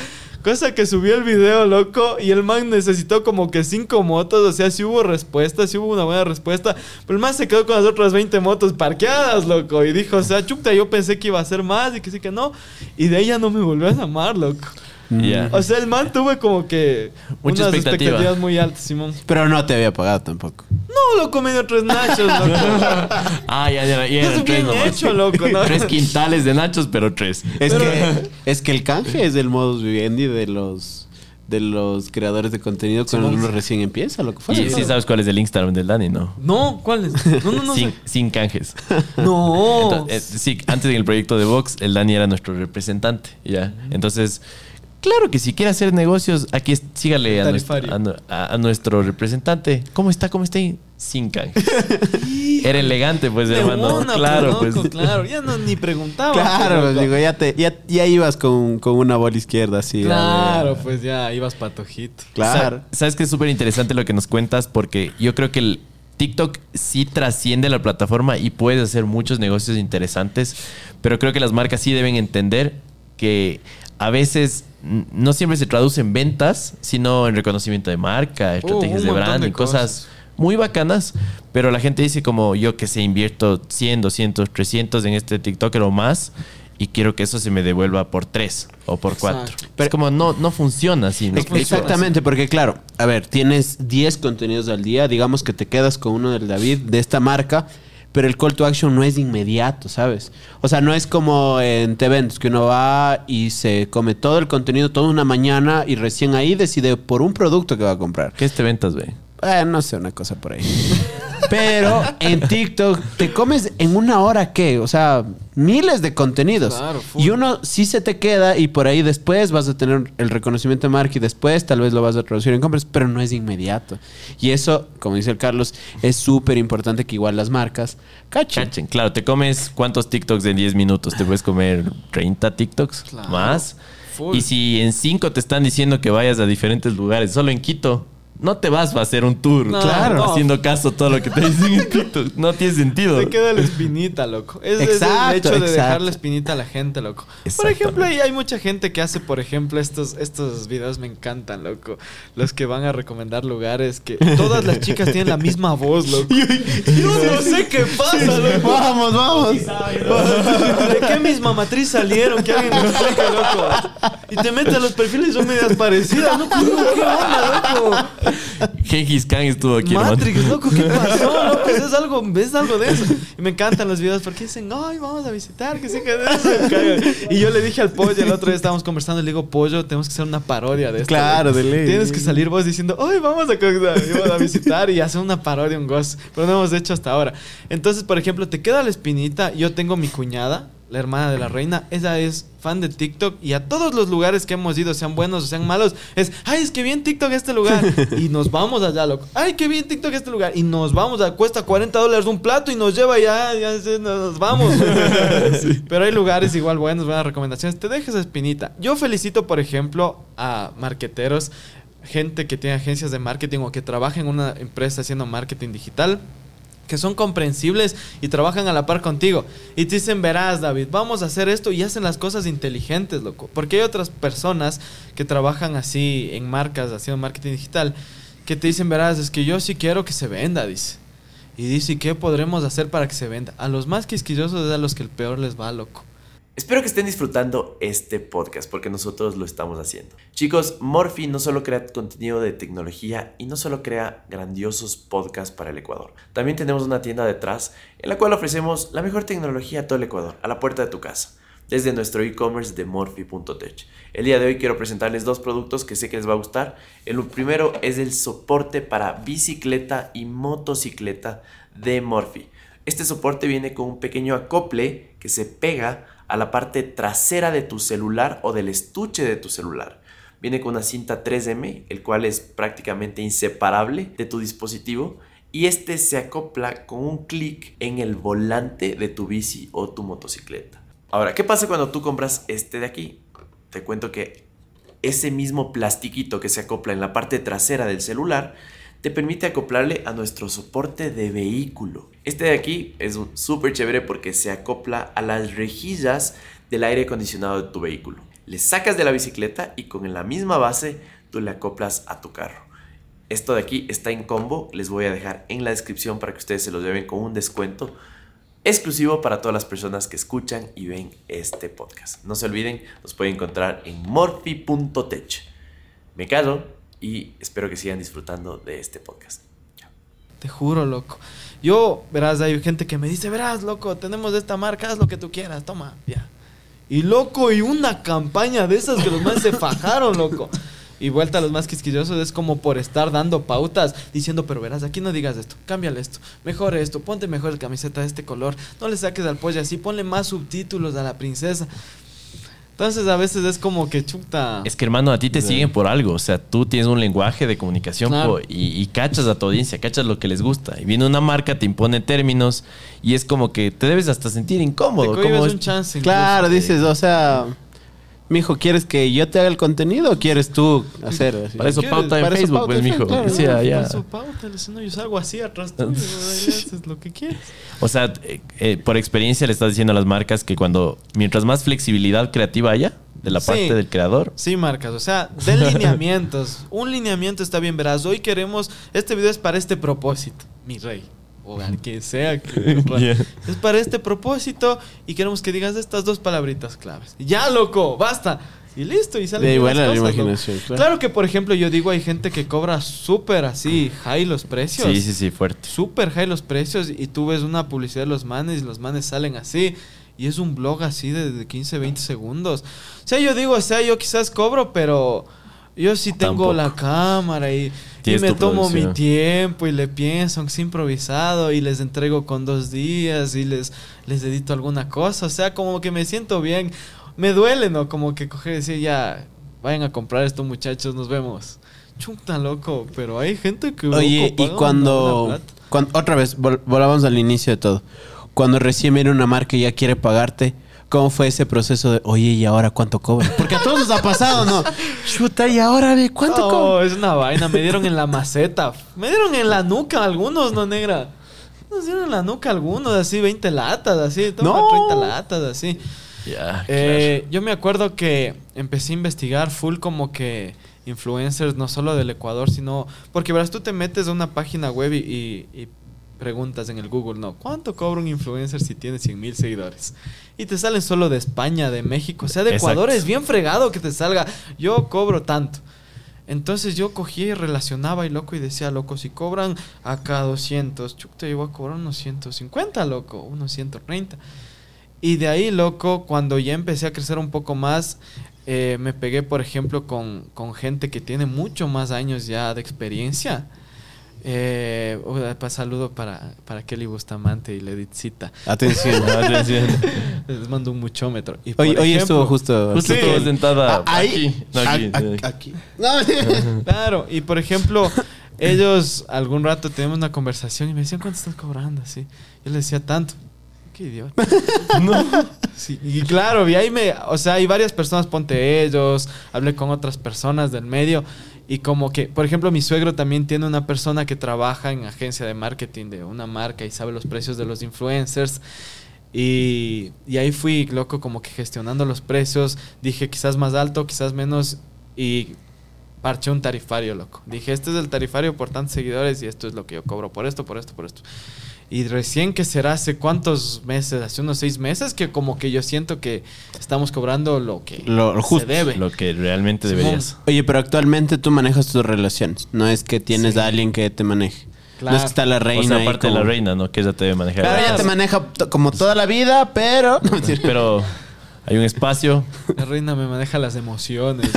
Cosa que subió el video, loco, y el man necesitó como que 5 motos. O sea, si hubo respuesta, si hubo una buena respuesta. Pero el man se quedó con las otras 20 motos parqueadas, loco. Y dijo, o sea, chuta, yo pensé que iba a ser más y que sí que no. Y de ella no me volvió a llamar, loco. Ya. O sea, el man tuve como que Mucha unas expectativa. expectativas muy altas, Simón. Pero no te había pagado tampoco. No, loco, me dio tres nachos, loco. Ah, ya, ya, ya. Es eran tres bien nomás. hecho, loco, ¿no? Tres quintales de nachos, pero tres. Es Pero- que, es que el canje es del modus vivendi de los de los creadores de contenido cuando uno recién empieza, lo que fue. Y sí sabes cuál es el Instagram del Dani, ¿no? No, ¿cuál es? No, no, no. sin, sé. sin canjes. No. Entonces, eh, sí, antes en el proyecto de Vox, el Dani era nuestro representante, ¿ya? Entonces, claro que si quiere hacer negocios, aquí sígale a nuestro, a a- representante. ¿Cómo está? ¿Cómo está? Sin canjes. Era elegante, pues, De hermano. una, claro, pues, pues. loco, claro. Ya no ni preguntaba. Claro, pues, digo, ya, te, ya, ya ibas con, con una bola izquierda así. Claro, pues ya ibas patojito. Claro. Sa- Sabes que es súper interesante lo que nos cuentas porque yo creo que el TikTok sí trasciende la plataforma y puedes hacer muchos negocios interesantes, pero creo que las marcas sí deben entender que a veces no siempre se traduce en ventas, sino en reconocimiento de marca, estrategias un de branding, de cosas cosas. muy bacanas, pero la gente dice como yo que se invierto 100, 200, 300 en este TikToker o más y quiero que eso se me devuelva por 3 o por 4. Exacto. Pero como no, no funciona así. ¿me Ex- explico? Exactamente, porque claro, a ver, tienes 10 contenidos al día, digamos que te quedas con uno del David de esta marca, pero el call to action no es inmediato, ¿sabes? O sea, no es como en T-Ventos, que uno va y se come todo el contenido toda una mañana y recién ahí decide por un producto que va a comprar. ¿Qué es te ventas, güey? Eh, no sé, una cosa por ahí. Pero en TikTok te comes en una hora qué? O sea, miles de contenidos. Claro, y uno sí se te queda y por ahí después vas a tener el reconocimiento de marca y después tal vez lo vas a traducir en compras, pero no es inmediato. Y eso, como dice el Carlos, es súper importante que igual las marcas cachen. Cachen, claro, te comes cuántos TikToks en 10 minutos, te puedes comer 30 TikToks Claro. más. Full. Y si en 5 te están diciendo que vayas a diferentes lugares, solo en Quito, no te vas a hacer un tour. No, claro. no. Haciendo caso a todo lo que te dicen en TikTok. No tiene sentido. Te queda la espinita, loco. Es, es Exacto, el hecho de dejar exacto. la espinita a la gente, loco. Por ejemplo, hay, hay mucha gente que hace, por ejemplo, estos, estos videos me encantan, loco. Los que van a recomendar lugares que todas las chicas tienen la misma voz, loco. Yo no sé qué pasa, loco. Vamos, vamos. ¿De qué misma matriz salieron? Que alguien me explique, loco. Y te metes a los perfiles y son medias parecidas. No, ¿qué onda, loco? Gengis Khan estuvo aquí, Matrix, hermano. loco, ¿qué pasó, loco? Es algo, es algo de eso. Y me encantan los videos porque dicen, ay, vamos a visitar, que sí que de eso. Y yo le dije al pollo, el otro día estábamos conversando, y le digo, pollo, tenemos que hacer una parodia de esto. Claro, de ley. Tienes que salir vos diciendo, ay, vamos a, co- vamos a visitar y hacer una parodia, un gozo. Pero no hemos hecho hasta ahora. Entonces, por ejemplo, te queda la espinita. Yo tengo mi cuñada, la hermana de la reina. Ella es fan de TikTok y a todos los lugares que hemos ido, sean buenos o sean malos, es, ay, es que bien TikTok este lugar. y nos vamos allá, loco. Ay, qué bien TikTok este lugar. Y nos vamos, a, cuesta 40 dólares un plato y nos lleva ya, ya nos vamos. Pero hay lugares igual buenos, buenas recomendaciones. Te dejes esa espinita. Yo felicito, por ejemplo, a marqueteros, gente que tiene agencias de marketing o que trabaja en una empresa haciendo marketing digital que son comprensibles y trabajan a la par contigo. Y te dicen, verás, David, vamos a hacer esto y hacen las cosas inteligentes, loco. Porque hay otras personas que trabajan así en marcas, haciendo marketing digital, que te dicen, verás, es que yo sí quiero que se venda, dice. Y dice, ¿y qué podremos hacer para que se venda? A los más quisquillosos es a los que el peor les va, loco. Espero que estén disfrutando este podcast porque nosotros lo estamos haciendo. Chicos, Morphy no solo crea contenido de tecnología y no solo crea grandiosos podcasts para el Ecuador. También tenemos una tienda detrás en la cual ofrecemos la mejor tecnología a todo el Ecuador, a la puerta de tu casa, desde nuestro e-commerce de morphy.tech. El día de hoy quiero presentarles dos productos que sé que les va a gustar. El primero es el soporte para bicicleta y motocicleta de Morphy. Este soporte viene con un pequeño acople que se pega a la parte trasera de tu celular o del estuche de tu celular. Viene con una cinta 3M, el cual es prácticamente inseparable de tu dispositivo y este se acopla con un clic en el volante de tu bici o tu motocicleta. Ahora, ¿qué pasa cuando tú compras este de aquí? Te cuento que ese mismo plastiquito que se acopla en la parte trasera del celular te permite acoplarle a nuestro soporte de vehículo. Este de aquí es súper chévere porque se acopla a las rejillas del aire acondicionado de tu vehículo. Le sacas de la bicicleta y con la misma base tú le acoplas a tu carro. Esto de aquí está en combo, les voy a dejar en la descripción para que ustedes se los lleven con un descuento exclusivo para todas las personas que escuchan y ven este podcast. No se olviden, nos pueden encontrar en morphy.tech. Me callo y espero que sigan disfrutando de este podcast. Te juro, loco. Yo, verás, hay gente que me dice, verás, loco, tenemos esta marca, haz lo que tú quieras, toma, ya. Y loco, y una campaña de esas que los más se fajaron, loco. Y vuelta a los más quisquillosos es como por estar dando pautas, diciendo, pero verás, aquí no digas esto, cámbiale esto, mejor esto, ponte mejor el camiseta de este color, no le saques al pollo así, ponle más subtítulos a la princesa. Entonces a veces es como que chuta. Es que, hermano, a ti te Sí. siguen por algo. O sea, tú tienes un lenguaje de comunicación Claro. po, y, y cachas a tu audiencia, cachas lo que les gusta. Y viene una marca, te impone términos y es como que te debes hasta sentir Te incómodo. cohibes como un chance. Claro, incluso. dices, o sea, mijo, ¿quieres que yo te haga el contenido o quieres tú hacer? así? Para eso pauta en Para eso Facebook, pauta pues, mijo. Claro. Decía, ya. por su pauta, le- si no, yo salgo así atrás tuyo, haces lo que quieres. O sea, eh, eh, por experiencia le estás diciendo a las marcas que cuando, mientras más flexibilidad creativa haya de la Sí. parte del creador, Sí, marcas, o sea, den lineamientos. Un lineamiento está bien, verás. Hoy queremos, este video es para este propósito, mi rey. O al que sea. que- Yeah. Es para este propósito y queremos que digas estas dos palabritas claves. Ya, loco, basta. Y listo, y sale De igual a la imaginación, claro. Claro que, por ejemplo, yo digo, hay gente que cobra súper así, high los precios. sí, sí, sí, fuerte. Súper high los precios y tú ves una publicidad de los manes y los manes salen así. Y es un blog así de, de 15, 20 segundos. O sea, yo digo, o sea, yo quizás cobro, pero yo sí tengo Tampoco. la cámara y, tienes me tomo mi tiempo y le pienso, aunque sea improvisado, y les entrego con dos días y les, les edito alguna cosa. O sea, como que me siento bien. Me duele, ¿no? Como que coger y decir, ya, vayan a comprar esto, muchachos, nos vemos. Chuta, loco, pero hay gente que... Oye, y cuando, Otra vez, vol- volvamos al inicio de todo. Cuando recién viene una marca y ya quiere pagarte, ¿cómo fue ese proceso de, oye, ¿y ahora cuánto cobra? Porque a todos nos ha pasado, ¿no? Chuta, ¿y ahora de cuánto No, cobra? es una vaina. Me dieron en la maceta. Me dieron en la nuca algunos, no negra. Nos dieron en la nuca algunos, así 20 latas, así. Toma No. 30 latas, así. Ya, Eh, Yo me acuerdo que empecé a investigar full como que influencers, no solo del Ecuador, sino... Porque verás, tú te metes a una página web y, y- y preguntas en el Google, ¿no? ¿Cuánto cobra un influencer si tiene 100 mil seguidores? Y te salen solo de España, de México. O sea, de Exacto. Ecuador es bien fregado que te salga. Yo cobro tanto. Entonces yo cogía y relacionaba y loco y decía, loco, si cobran acá 200, chuta, yo voy a cobrar unos 150, loco, unos 130. Y de ahí, loco, cuando ya empecé a crecer un poco más, eh, me pegué, por ejemplo, con, con gente que tiene mucho más años ya de experiencia. Eh, pa- saludo para, para Kelly Bustamante y Leditcita. Atención. Atención. Les mando un muchómetro. Y Hoy, hoy estuvo justo... Justo Sí. estuvo sentada Ah, ahí. aquí. No, aquí. Ah, ah, aquí. No, Claro, y por ejemplo, ellos algún rato tenemos una conversación y me decían, ¿cuánto estás cobrando? Así. Yo les decía, tanto. Qué idiota. No. Sí, y claro, y ahí me, o sea, hay varias personas, ponte ellos, hablé con otras personas del medio y como que, por ejemplo, mi suegro también tiene una persona que trabaja en agencia de marketing de una marca y sabe los precios de los influencers. Y, y ahí fui, loco, como que gestionando los precios. Dije quizás más alto, quizás menos. Y parché un tarifario, loco. Dije, este es el tarifario por tantos seguidores y esto es lo que yo cobro por esto, por esto, por esto. Y recién que será hace cuántos meses, hace unos seis meses, que como que yo siento que estamos cobrando lo que Lo- lo justo, se debe. Lo que realmente deberías. Oye, pero actualmente tú manejas tus relaciones. No es que tienes Sí. a alguien que te maneje. Claro. No es que está la reina o sea, aparte de la reina, ¿no? Que ella te debe manejar. Pero ella Claro. te maneja como toda la vida, pero... Pero hay un espacio. La reina me maneja las emociones.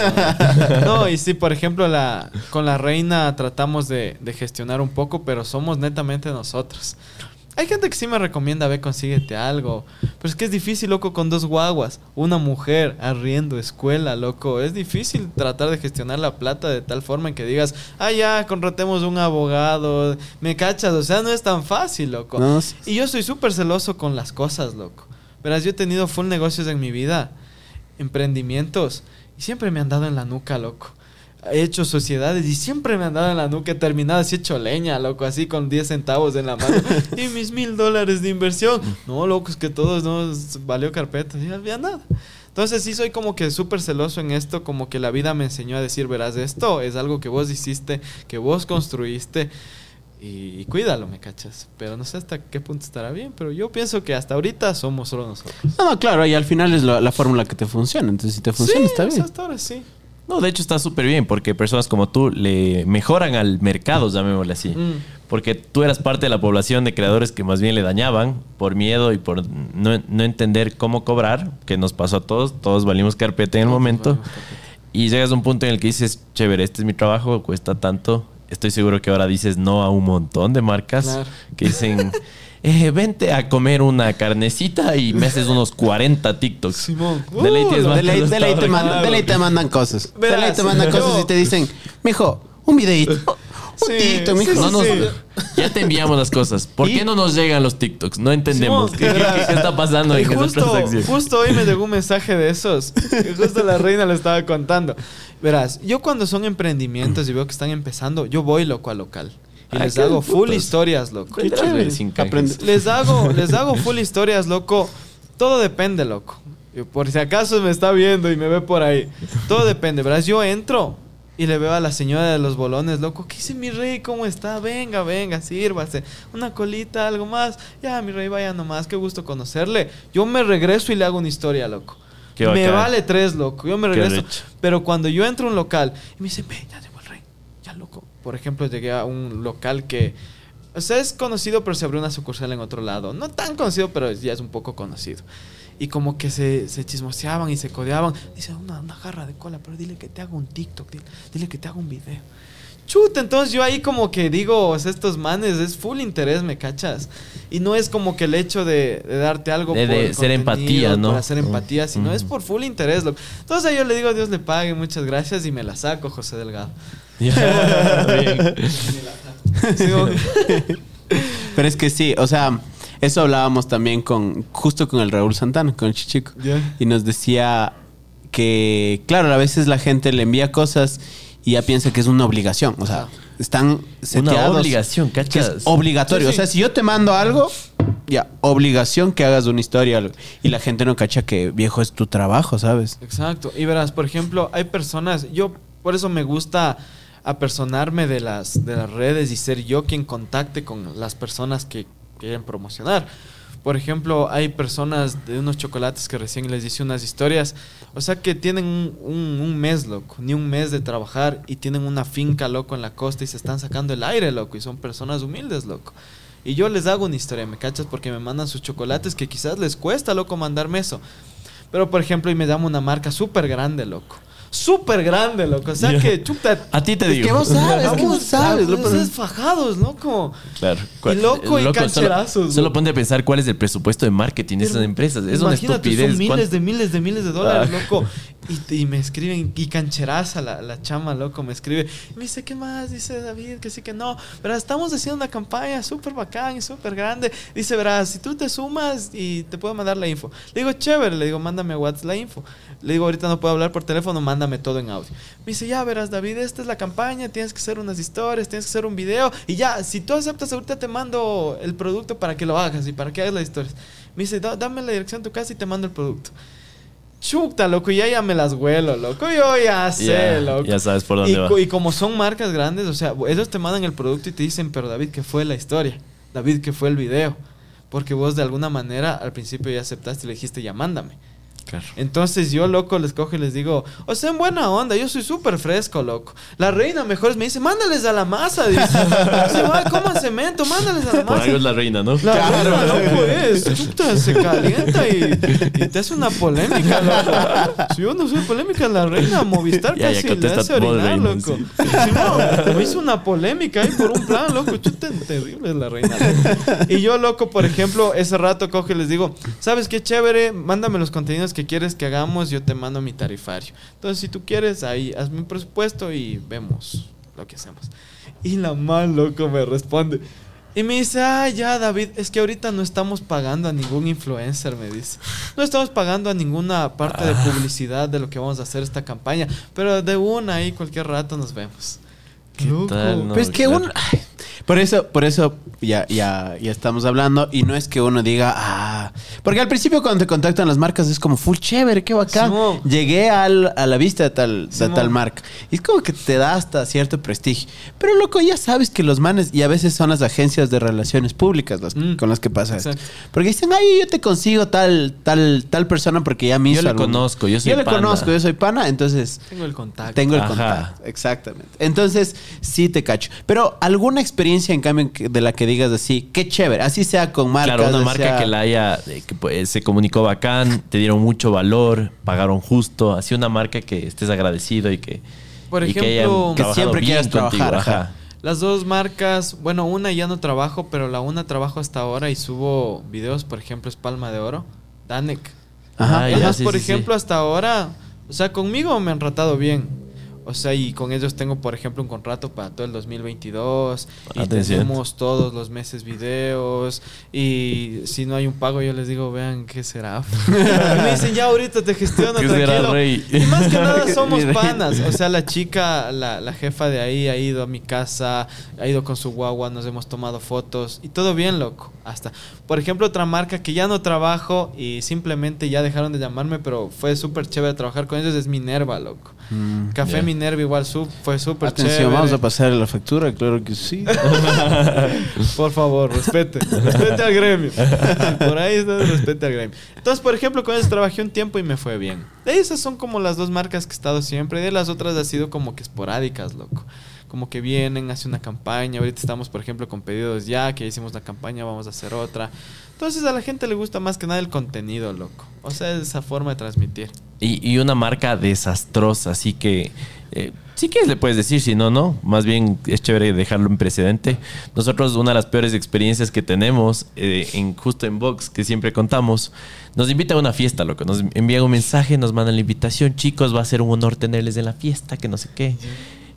¿no? No, y sí, por ejemplo, la, con la reina tratamos de, de gestionar un poco, pero somos netamente nosotros. Hay gente que sí me recomienda, ve, consíguete algo. Pero es que es difícil, loco, con dos guaguas. Una mujer, arriendo, escuela, loco. Es difícil tratar de gestionar la plata de tal forma en que digas, ah, ya, contratemos un abogado. Me cachas, o sea, no es tan fácil, loco. No, sí, Y yo soy súper celoso con las cosas, loco. Verás, yo he tenido full negocios en mi vida, emprendimientos, y siempre me han dado en la nuca, loco. He hecho sociedades y siempre me han dado en la nuca. He terminado así hecho leña, loco, así con 10 centavos en la mano. y mis mil dólares de inversión. No, loco, es que todo no es- valió carpeta. Y no había nada. Entonces sí soy como que súper celoso en esto, como que la vida me enseñó a decir, verás, esto es algo que vos hiciste, que vos construiste y, y cuídalo, ¿me cachas? Pero no sé hasta qué punto estará bien, pero yo pienso que hasta ahorita somos solo nosotros. No, no, claro, y al final es la, la fórmula que te funciona. Entonces, si te funciona, Sí, está bien. hasta ahora sí. No, de hecho está súper bien porque personas como tú le mejoran al mercado, llamémosle así. Mm. Porque tú eras parte de la población de creadores que más bien le dañaban por miedo y por no, no entender cómo cobrar, que nos pasó a todos, todos valimos carpeta en el momento. Y llegas a un punto en el que dices, chévere, este es mi trabajo, cuesta tanto. Estoy seguro que ahora dices no a un montón de marcas Claro. que dicen, eh, vente a comer una carnecita y me haces unos 40 TikToks. Simón. De ley tienes lo- más De ley, de ley te mandan, de ley te mandan cosas. De ley te mandan cosas y te dicen, mijo, un videito. Un Sí, TikTok, mijo. sí, No nos- sí. Ya te enviamos las cosas. ¿Por ¿Y? qué no nos llegan los TikToks? No entendemos. ¿Qué, qué- verás. qué está pasando Y en esa justo, transacción? justo hoy me llegó un mensaje de esos. justo la reina le estaba contando. Verás, yo cuando son emprendimientos y veo que están empezando, yo voy loco a local. Y Ay, les hago full putas. historias, loco. Qué chévere. Sin Les hago, les hago full historias, loco. Todo depende, loco. Y Por si acaso me está viendo y me ve por ahí. Todo depende, verás. Yo entro y le veo a la señora de los bolones, loco. ¿Qué dice mi rey? ¿Cómo está? Venga, venga, sírvase. Una colita, algo más. Ya, mi rey, vaya nomás. Qué gusto conocerle. Yo me regreso y le hago una historia, loco. Qué me bacán. vale tres, loco. Yo me regreso. Pero cuando yo entro a un local y me dicen, ve, ya llegó el rey. Ya, loco. Por ejemplo, llegué a un local que. O sea, es conocido, pero se abrió una sucursal en otro lado. No tan conocido, pero ya es un poco conocido. Y como que se, se chismoseaban y se codeaban. Dice, una, una jarra de cola, pero dile que te haga un TikTok, dile, dile que te haga un video. Chuta, entonces yo ahí como que digo, estos manes es full interés, ¿me cachas? Y no es como que el hecho de, de darte algo De- por de ser empatía, ¿no? Por hacer empatía, sino es por full interés, loco. Entonces yo le digo, Dios le pague, muchas gracias y me la saco, José Delgado. Bien. Pero es que sí, o sea, eso hablábamos también con, justo con el Raúl Santana, con el Chichico. Ya. Y nos decía que, claro, a veces la gente le envía cosas y ya piensa que es una obligación. O sea, están Una seteados obligación, que es ¿cachas? obligatorio. Sí, sí. O sea, si yo te mando algo, ya, obligación que hagas una historia. Y la gente no cacha que viejo es tu trabajo, ¿sabes? Exacto. Y verás, por ejemplo, hay personas, yo por eso me gusta apersonarme de las, de las redes y ser yo quien contacte con las personas que quieren promocionar. Por ejemplo, hay personas de unos chocolates que recién les hice unas historias, o sea que tienen un, mes, loco, ni un mes de trabajar y tienen una finca, loco, en la costa y se están sacando el aire, loco, y son personas humildes, loco. Y yo les hago una historia, ¿me cachas? Porque me mandan sus chocolates que quizás les cuesta, loco, mandarme eso. Pero, por ejemplo, y me llama una marca súper grande, loco. Súper grande, loco. O sea Ya. que, chuta. A ti te digo. que vos sabes, es que vos sabes, Los loco. fajados, loco. Claro. Y loco y solo- cancherazos, Solo, loco. ponte a pensar cuál es el presupuesto de marketing de esas empresas. Es una Imagínate, estupidez. Son miles ¿Cuánto- de miles de miles de dólares, Ah. loco. Y, y me escriben, y cancheraza la, la chama, loco, me escribe. Me dice, ¿qué más? Dice David, que sí, que no. Verás, estamos haciendo una campaña súper bacán y súper grande. Dice, verás, si tú te sumas y te puedo mandar la info. Le digo, chévere, le digo, mándame a WhatsApp la info. Le digo, ahorita no puedo hablar por teléfono, mándame todo en audio. Me dice, ya verás, David, esta es la campaña, tienes que hacer unas historias, tienes que hacer un video. Y ya, si tú aceptas, ahorita te mando el producto para que lo hagas y para que hagas las historias. Me dice, "Da- dame la dirección de tu casa y te mando el producto. Chuta, loco, ya ya me las huelo, loco. Yo ya sé, Ya, loco. ya sabes por dónde y, va. y como son marcas grandes, o sea, ellos te mandan el producto y te dicen, pero David, ¿qué fue la historia? David, ¿qué fue el video? Porque vos de alguna manera al principio ya aceptaste y le dijiste, ya mándame. Claro. Entonces yo, loco, les cojo y les digo, o sea, en buena onda, yo soy súper fresco, loco. La reina mejor me dice, mándales a la masa, dice. Se va, coman cemento, mándales a la Por masa. algo es la reina, ¿no? La reina, loco, es. Chuta, se calienta y, y te hace una polémica, loco. Si yo no soy polémica, la reina Movistar Ya, ya, casi le hace orinar, reina, loco. sí. Simón, me hizo una polémica ahí por un plan, loco. Chuta, terrible es la reina. loco. Y yo, loco, por ejemplo, ese rato cojo y les digo, ¿sabes qué chévere? Mándame los contenidos que quieres que hagamos, yo te mando mi tarifario. Entonces, si tú quieres, ahí hazme un presupuesto y vemos lo que hacemos. Y la mal, loco, me responde. Y me dice, ah, ya, David, es que ahorita no estamos pagando a ningún influencer, me dice. No estamos pagando a ninguna parte de publicidad de lo que vamos a hacer esta campaña. Pero de una ahí, cualquier rato nos vemos. ¿Qué tal, no? Pues que claro. uno. ay, Por eso, por eso ya, ya, ya estamos hablando. Y no es que uno diga, ah. Porque al principio cuando te contactan las marcas es como full chévere, qué bacán. Simón. Llegué al- a la vista de tal, de Simón. tal marca. Y es como que te da hasta cierto prestigio. Pero loco, ya sabes que los manes, y a veces son las agencias de relaciones públicas las, Mm. con las que pasa esto. Exacto. Porque dicen, ay, yo te consigo tal, tal, tal persona porque ya me Yo hizo le conozco, yo soy Yo le pana. conozco, yo soy pana, entonces Tengo el contacto. tengo el Ajá. contacto. Exactamente. Entonces, sí te cacho. Pero alguna experiencia, en cambio, de la que digas así, qué chévere. Así sea con marcas. Claro, una marca sea- que la haya, que pues, se comunicó bacán, te dieron mucho valor, pagaron justo, así una marca que estés agradecido y que, Por y que, ejemplo, hayan que siempre quieras trabajar, ajá. Las dos marcas, bueno, una ya no trabajo, pero la una trabajo hasta ahora y subo videos, por ejemplo, es Palma de Oro, Danek. Ajá. Ah, ya, sí, por sí, sí. ejemplo, hasta ahora, o sea, conmigo me han tratado bien. O sea, y con ellos tengo, por ejemplo, un contrato para todo el 2022. Y Atención. tenemos todos los meses videos. Y si no hay un pago, yo les digo, vean, ¿qué será? y me dicen, ya ahorita te gestiono, ¿Qué será, tranquilo. rey? Y más que nada somos panas. O sea, la chica, la, la jefa de ahí ha ido a mi casa, ha ido con su guagua, nos hemos tomado fotos. Y todo bien, loco. Hasta, por ejemplo, otra marca que ya no trabajo y simplemente ya dejaron de llamarme, pero fue súper chévere trabajar con ellos, es Minerva, loco. Mm. Café Ya. Minerva igual su- fue súper Atención, chévere. vamos a pasar la factura, claro que sí. Por favor, respete. Respete al gremio. Por ahí está, respete al gremio. Entonces, por ejemplo, con ellos trabajé un tiempo y me fue bien. De esas son como las dos marcas que he estado siempre. De las otras ha sido como que esporádicas, loco. Como que vienen, hace una campaña. Ahorita estamos, por ejemplo, con pedidos ya, que ya hicimos la campaña, vamos a hacer otra. Entonces a la gente le gusta más que nada el contenido, loco. O sea, esa forma de transmitir. Y, y una marca desastrosa, así que Eh, si quieres le puedes decir, si no, no. Más bien es chévere dejarlo en precedente. Nosotros una de las peores experiencias que tenemos eh, en justo en Vox, que siempre contamos, nos invita a una fiesta, loco. Nos envían un mensaje, nos mandan la invitación. Chicos, va a ser un honor tenerles en la fiesta, que no sé qué.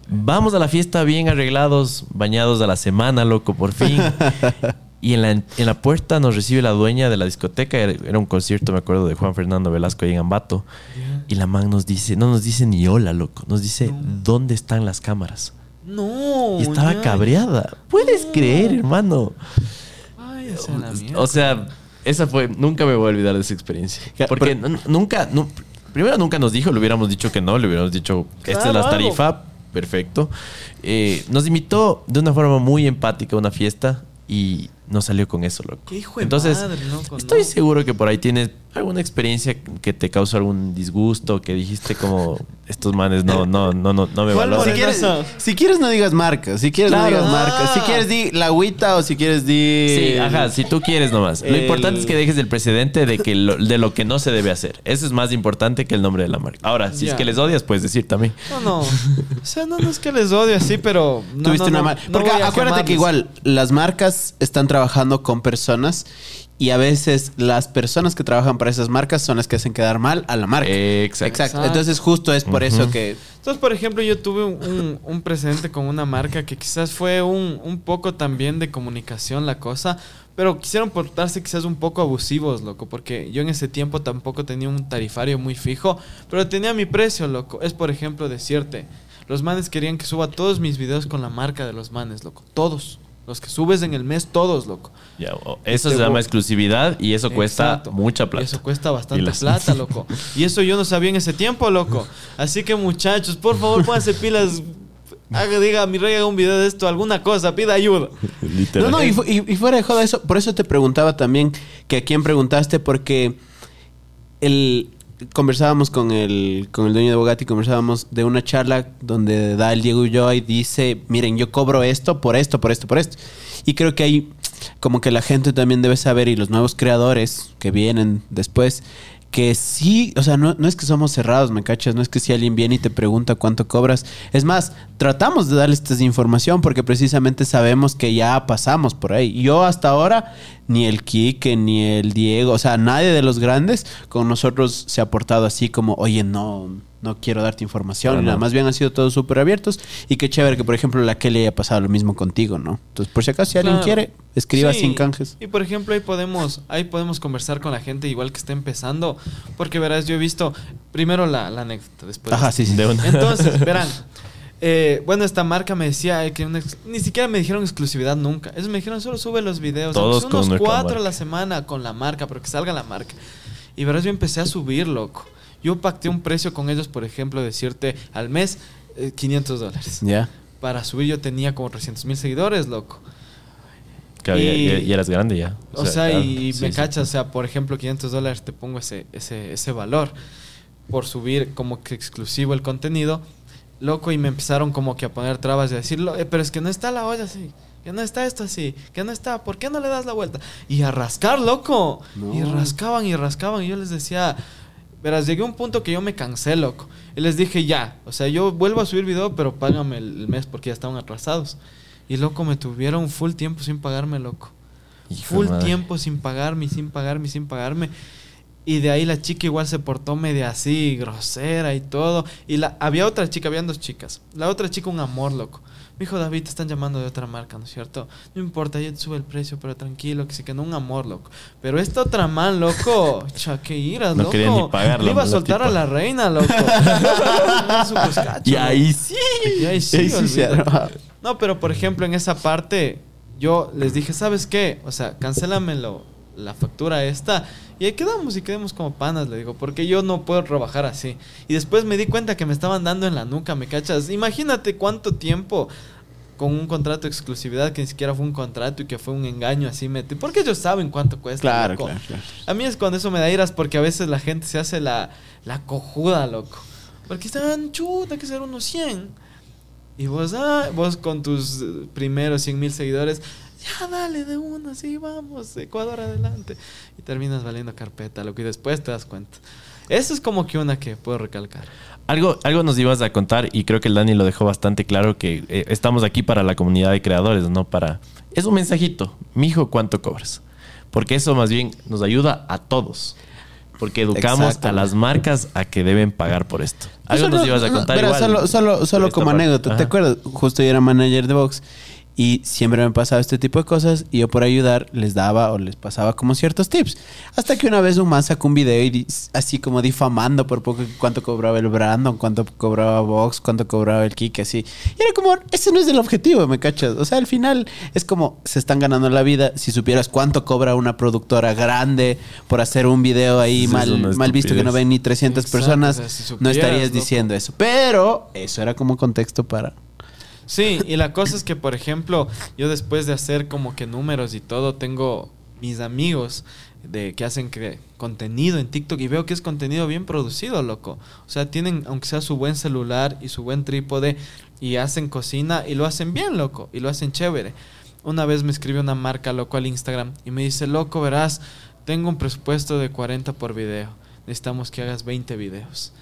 Vamos a la fiesta bien arreglados, bañados a la semana, loco, por fin. Y en la, en la puerta nos recibe la dueña de la discoteca. Era, un concierto, me acuerdo, de Juan Fernando Velasco ahí en Ambato. Y la man nos dice, no nos dice ni hola, loco. Nos dice, ¿dónde están las cámaras? No. Y estaba cabreada. ¿Puedes creer, hermano? Ay, esa la mierda. O sea, esa fue, nunca me voy a olvidar de esa experiencia. Porque pero- nunca, nu- primero nunca nos dijo, le hubiéramos dicho que no, le hubiéramos dicho, esta es la tarifa, perfecto. Eh, nos invitó de una forma muy empática a una fiesta y no salió con eso, loco. Qué hijo de Entonces, madre, loco, estoy no. seguro que por ahí tienes alguna experiencia que te causó algún disgusto, que dijiste como, estos manes no, no, no, no, no me ¿Cuál valoran. Si quieres, si quieres no digas marcas, si quieres Claro. no digas Ah. marcas, si quieres di la agüita o si quieres di... Sí, ajá, si tú quieres nomás. Lo el- importante es que dejes el precedente de que lo, de lo que no se debe hacer. Eso es más importante que el nombre de la marca. Ahora, si es que les odias, puedes decir también. No, no. O sea, no, no es que les odie así, pero. No, Tuviste no, una no, mal- no Porque acuérdate que igual las marcas están trabajando con personas y a veces las personas que trabajan para esas marcas son las que hacen quedar mal a la marca. Exacto. Exacto. Entonces justo es por eso que... Entonces, por ejemplo, yo tuve un, un- un precedente con una marca que quizás fue un, un poco también de comunicación la cosa, pero quisieron portarse quizás un poco abusivos, loco, porque yo en ese tiempo tampoco tenía un tarifario muy fijo, pero tenía mi precio, loco. Es, por ejemplo, decirte, los manes querían que suba todos mis videos con la marca de los manes, loco. Todos. Los que subes en el mes, todos, loco. Ya, o- eso se llama exclusividad y eso cuesta Exacto. mucha Y plata. eso cuesta bastante plata, loco. Y eso yo no sabía en ese tiempo, loco. Así que muchachos, por favor, pónganse pilas. Haga, diga, mi rey haga un video de esto, alguna cosa, pida ayuda. No, Literal. no, y, fu- y- y fuera de joda eso, por eso te preguntaba también que a quién preguntaste, porque el conversábamos con el, con el dueño de Bogatti, conversábamos de una charla donde da el Diego Ulloa y dice, miren, yo cobro esto por esto, por esto, por esto. Y creo que ahí como que la gente también debe saber y los nuevos creadores que vienen después, que sí, o sea, no, es que somos cerrados, ¿me cachas? No es que si alguien viene y te pregunta cuánto cobras. Es más, tratamos de darles esta información porque precisamente sabemos que ya pasamos por ahí. Yo hasta ahora, ni el Kike, ni el Diego, o sea, nadie de los grandes con nosotros se ha portado así como, oye, no, no quiero darte información. Nada. nada. Más bien han sido todos súper abiertos y qué chévere que, por ejemplo, la Kelly haya pasado lo mismo contigo, ¿no? Entonces, por si acaso, si alguien quiere, escriba Sí. sin canjes. Y por ejemplo, ahí podemos, ahí podemos conversar con la gente igual que está empezando. Porque verás, yo he visto primero la, la anécdota, después. Ajá, sí, sí. De una. Entonces, verán. eh, bueno, esta marca me decía eh, que una ni siquiera me dijeron exclusividad nunca. Ellos me dijeron solo sube los videos. Todos unos cuatro a la semana con la marca, pero que salga la marca. Y verás, yo empecé a subir, loco. Yo pacté un precio con ellos, por ejemplo, decirte al mes eh, 500 dólares. Ya. Para subir yo tenía como 300 mil seguidores, loco. Claro, Y- ya- ya eras grande ya. O sea, y sí, me sí. cachas, o sea, por ejemplo, 500 dólares te pongo ese, ese, ese valor por subir como que exclusivo el contenido, loco, y me empezaron como que a poner trabas y a decirlo, "Eh, pero es que no está la olla así, que no está esto así, que no está, ¿por qué no le das la vuelta? Y a rascar, loco, No. y rascaban y rascaban, y yo les decía, verás, llegué a un punto que yo me cansé, loco, y les dije, ya, o sea, yo vuelvo a subir video, pero págame el, mes porque ya estaban atrasados. Y loco, me tuvieron full tiempo sin pagarme, loco Hijo full madre. tiempo sin pagarme, sin pagarme, sin pagarme. Y de ahí la chica igual se portó media así, grosera y todo. Y la, había otra chica, habían dos chicas. La otra chica, un amor, loco. Me dijo, David, te están llamando de otra marca, ¿no es cierto? No importa, yo te sube el precio, pero tranquilo, que sí que no, un amor, loco. Pero esta otra man, loco, cha, qué iras, No loco. quería ni pagarla, Le iba a soltar a la reina, loco. Y ahí sí. Y ahí sí, se. No, pero por ejemplo, en esa parte, yo les dije, ¿sabes qué? O sea, cancélamelo la factura esta. Y ahí quedamos y quedemos como panas, le digo, porque yo no puedo trabajar así. Y después me di cuenta que me estaban dando en la nuca, ¿me cachas? Imagínate cuánto tiempo con un contrato de exclusividad que ni siquiera fue un contrato y que fue un engaño así metí. Porque ellos saben cuánto cuesta. Claro, loco. claro, claro. A mí es cuando eso me da iras porque a veces la gente se hace la, la cojuda, loco. Porque están chuta, que ser unos 100. Y vos, ah, vos con tus primeros 100 mil seguidores, ya dale de una, sí, vamos, Ecuador adelante. Y terminas valiendo carpeta, loco, y después te das cuenta. Eso es como que una que puedo recalcar. Algo, algo nos ibas a contar y creo que el Dani lo dejó bastante claro que eh, estamos aquí para la comunidad de creadores, no para... Es un mensajito. Mijo, ¿cuánto cobras? Porque eso más bien nos ayuda a todos. Porque educamos a las marcas a que deben pagar por esto. Algo Solo- nos ibas a contar verás, igual. Solo, solo, solo como anécdota. ¿Te acuerdas? Justo yo era manager de Vox y siempre me pasaba este tipo de cosas y yo por ayudar les daba o les pasaba como ciertos tips. Hasta que una vez un man sacó un video y así como difamando por poco cuánto cobraba el Brandon, cuánto cobraba Vox, cuánto cobraba el Kike, así. Y era como, ese no es el objetivo, ¿me cachas? O sea, al final es como se están ganando la vida. Si supieras cuánto cobra una productora grande por hacer un video ahí Es mal, mal visto que no ven ni 300 Exacto, personas, o sea, si no supieras, estarías loco. diciendo eso. Pero eso era como contexto para... Sí, y la cosa es que, por ejemplo, yo después de hacer como que números y todo, tengo mis amigos de que hacen contenido en TikTok y veo que es contenido bien producido, loco. O sea, tienen, aunque sea su buen celular y su buen trípode, y hacen cocina y lo hacen bien, loco, y lo hacen chévere. Una vez me escribe una marca, loco, al Instagram y me dice, loco, verás, tengo un presupuesto de 40 por video. Necesitamos que hagas 20 videos.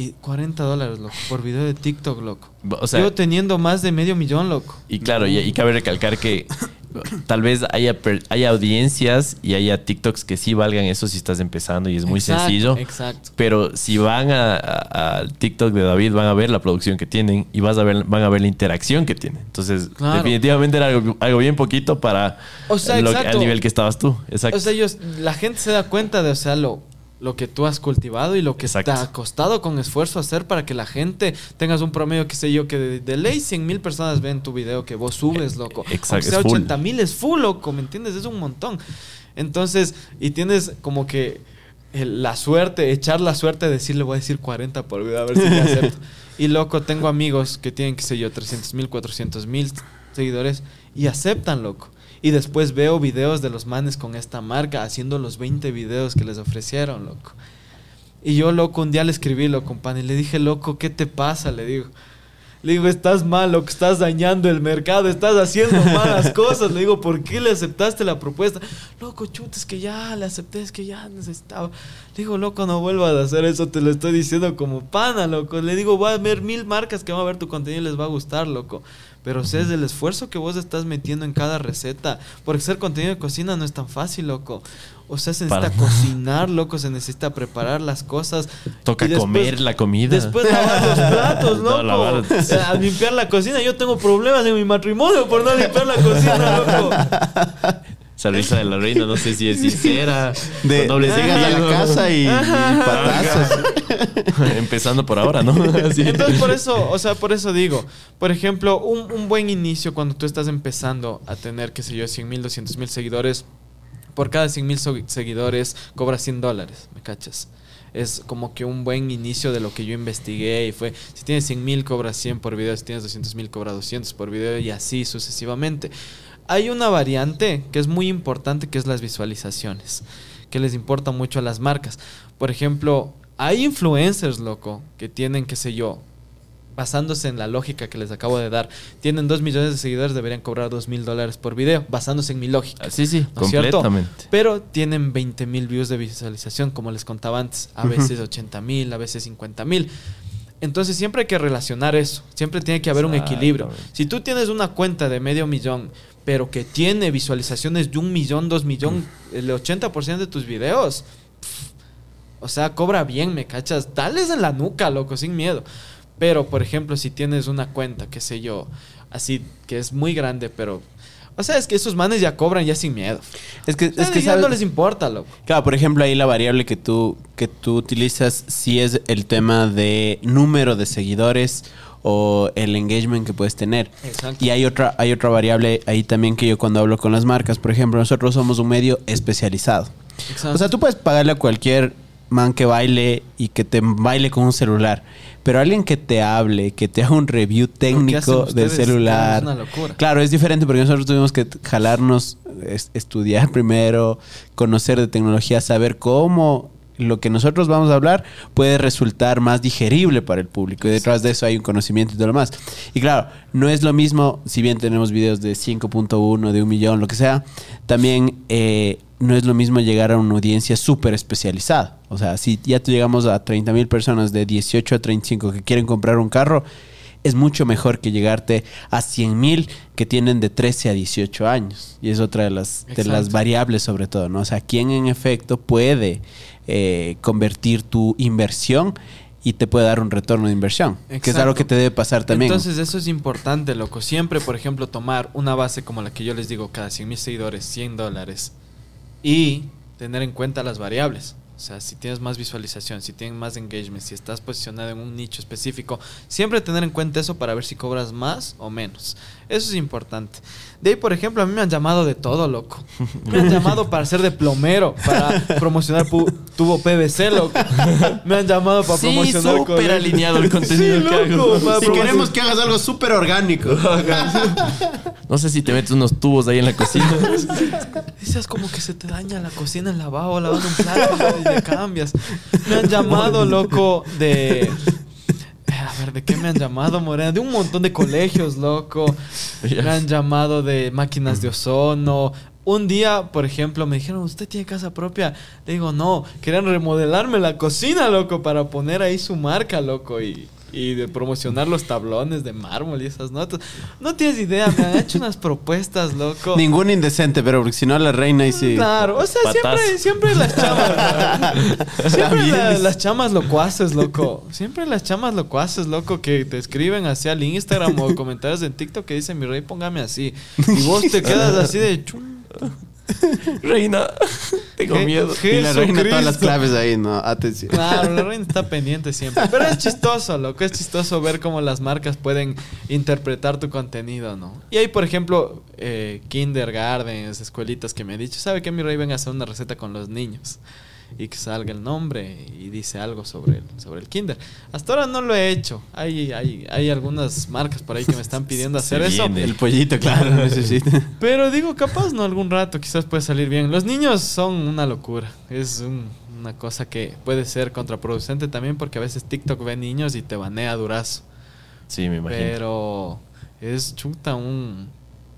Y 40 dólares, loco, por video de TikTok, loco. O sea, Yo teniendo más de medio millón, loco. Y claro, y, y cabe recalcar que tal vez haya, haya audiencias y haya TikToks que sí valgan eso si estás empezando y es muy Exacto, sencillo. Exacto. Pero si van al TikTok de David, van a ver la producción que tienen y vas a ver, van a ver la interacción que tienen. Entonces, Claro. definitivamente era algo, algo bien poquito para O sea, lo- exacto. al nivel que estabas tú. Exacto. O sea, ellos, la gente se da cuenta de, o sea, lo, lo que tú has cultivado y lo que Exacto. te ha costado con esfuerzo hacer para que la gente tengas un promedio, qué sé yo, que de, de ley 100 mil personas ven tu video que vos subes, loco. Exacto, sea es full. 80 mil es full, loco, ¿me entiendes? Es un montón. Entonces, y tienes como que la suerte, echar la suerte de decirle voy a decir 40 por video, a ver si me acepto. y loco, tengo amigos que tienen, qué sé yo, 300 mil, 400 mil seguidores y aceptan, loco. Y después veo videos de los manes con esta marca haciendo los 20 videos que les ofrecieron, loco. Y yo, loco, un día le escribí, loco, pan, y le dije, loco, ¿qué te pasa? Le digo. Le digo, estás mal, loco, estás dañando el mercado, estás haciendo malas cosas. Le digo, ¿por qué le aceptaste la propuesta? Loco, chuta, es que ya le acepté, es que ya necesitaba. Le digo, loco, no vuelvas a hacer eso, te lo estoy diciendo como pana, loco. Le digo, va a haber mil marcas que van a ver tu contenido y les va a gustar, loco. Pero sé del esfuerzo que vos estás metiendo en cada receta. Porque ser contenido de cocina no es tan fácil, loco. O sea, se necesita Para- cocinar, loco, se necesita preparar las cosas. Toca después- comer la comida. Después lavar los platos, No, loco. lavar- Eh, A limpiar la cocina. Yo tengo problemas en mi matrimonio por no limpiar la cocina, loco. Esa risa de la reina, no sé si es sincera. De, doble llegas a la casa y, y patazos. Empezando por ahora, ¿no? Así. Entonces, por eso, o sea, por eso digo, por ejemplo, un, un buen inicio cuando tú estás empezando a tener, qué sé yo, 100 mil, 200 mil seguidores, por cada 100 mil seguidores cobras 100 dólares, ¿me cachas? Es como que un buen inicio de lo que yo investigué y fue, si tienes 100 mil cobras 100 por video, si tienes 200 mil cobras 200 por video y así sucesivamente. Hay una variante que es muy importante que es las visualizaciones, que les importa mucho a las marcas. Por ejemplo, hay influencers, loco, que tienen, qué sé yo, basándose en la lógica que les acabo de dar, tienen 2 millones de seguidores, deberían cobrar 2 mil dólares por video, basándose en mi lógica. Sí, sí, ¿No es cierto? completamente. Pero tienen 20 mil views de visualización, como les contaba antes. A veces 80 mil, a veces 50 mil. Entonces siempre hay que relacionar eso. Siempre tiene que haber un equilibrio. Si tú tienes una cuenta de medio millón, pero que tiene visualizaciones de un millón, dos millón, el 80% de tus videos, o sea, cobra bien, ¿me cachas? Dales en la nuca, loco, sin miedo. Pero, por ejemplo, si tienes una cuenta, qué sé yo, así, que es muy grande, pero... O sea, es que esos manes ya cobran ya sin miedo. Es que, O sea, es que ya ¿sabes? no les importa, loco. Claro, por ejemplo, ahí la variable que tú, que tú utilizas sí es el tema de número de seguidores o el engagement que puedes tener. Exacto. Y hay otra, hay otra variable ahí también que yo cuando hablo con las marcas, por ejemplo, nosotros somos un medio especializado. Exacto. O sea, tú puedes pagarle a cualquier man que baile y que te baile con un celular, pero alguien que te hable, que te haga un review técnico del celular. claro, es una locura. Claro, es diferente porque nosotros tuvimos que jalarnos, es- estudiar primero, conocer de tecnología, saber cómo lo que nosotros vamos a hablar puede resultar más digerible para el público. Y detrás de eso hay un conocimiento y todo lo más. Y claro, no es lo mismo, si bien tenemos videos de 5.1, de un millón, lo que sea, también eh, no es lo mismo llegar a una audiencia súper especializada. O sea, si ya llegamos a 30 mil personas de 18 a 35 que quieren comprar un carro, es mucho mejor que llegarte a 100 mil que tienen de 13 a 18 años. Y es otra de las, de las variables sobre todo, ¿no? O sea, quién en efecto puede eh, convertir tu inversión y te puede dar un retorno de inversión. Que es algo que te debe pasar también. Entonces eso es importante, loco. Siempre, por ejemplo, tomar una base como la que yo les digo, cada 100 mil seguidores, 100 dólares. Y tener en cuenta las variables. O sea, si tienes más visualización, si tienes más engagement, si estás posicionado en un nicho específico, siempre tener en cuenta eso para ver si cobras más o menos. Eso es importante. De ahí, por ejemplo, a mí me han llamado de todo, loco. Me han llamado para ser de plomero, para promocionar pu- tubo PVC, loco. Me han llamado para Sí, promocionar súper alineado el contenido Sí, que loco, hago. Si queremos que hagas algo súper orgánico. No sé si te metes unos tubos ahí en la cocina. Dices como que se te daña la cocina, el lavabo, lavando un plato y le cambias. Me han llamado, loco, de... A ver, ¿de qué me han llamado, Morena? De un montón de colegios, loco. Me han llamado de máquinas de ozono. Un día, por ejemplo, me dijeron, ¿usted tiene casa propia? Le digo, no, querían remodelarme la cocina, loco, para poner ahí su marca, loco, y, y de promocionar los tablones de mármol y esas notas. No tienes idea, me han hecho unas propuestas, loco. Ningún indecente, pero porque si no la reina y sí. Claro, o sea, siempre, siempre las chamas. ¿no? siempre la- las chamas locuaces, loco. Siempre las chamas locuaces, loco, que te escriben así al Instagram o comentarios en TikTok que dicen, mi rey, póngame así. Y vos te quedas así de chum. Reina, tengo Je- miedo. Y la reina todas las claves ahí, ¿no? Atención. Claro, la reina está pendiente siempre. Pero es chistoso, loco. Es chistoso ver cómo las marcas pueden interpretar tu contenido, ¿no? Y hay, por ejemplo, eh, kindergartens, escuelitas que me han dicho, ¿sabe qué, mi rey? Venga a hacer una receta con los niños. Y que salga el nombre y dice algo sobre el, sobre el kinder. Hasta ahora no lo he hecho. Hay, hay, hay algunas marcas por ahí que me están pidiendo hacer eso. El pollito, claro, necesita. Pero digo, capaz no algún rato, quizás puede salir bien. Los niños son una locura. Es un- una cosa que puede ser contraproducente también porque a veces TikTok ve niños y te banea durazo. Sí, me imagino. Pero es chuta un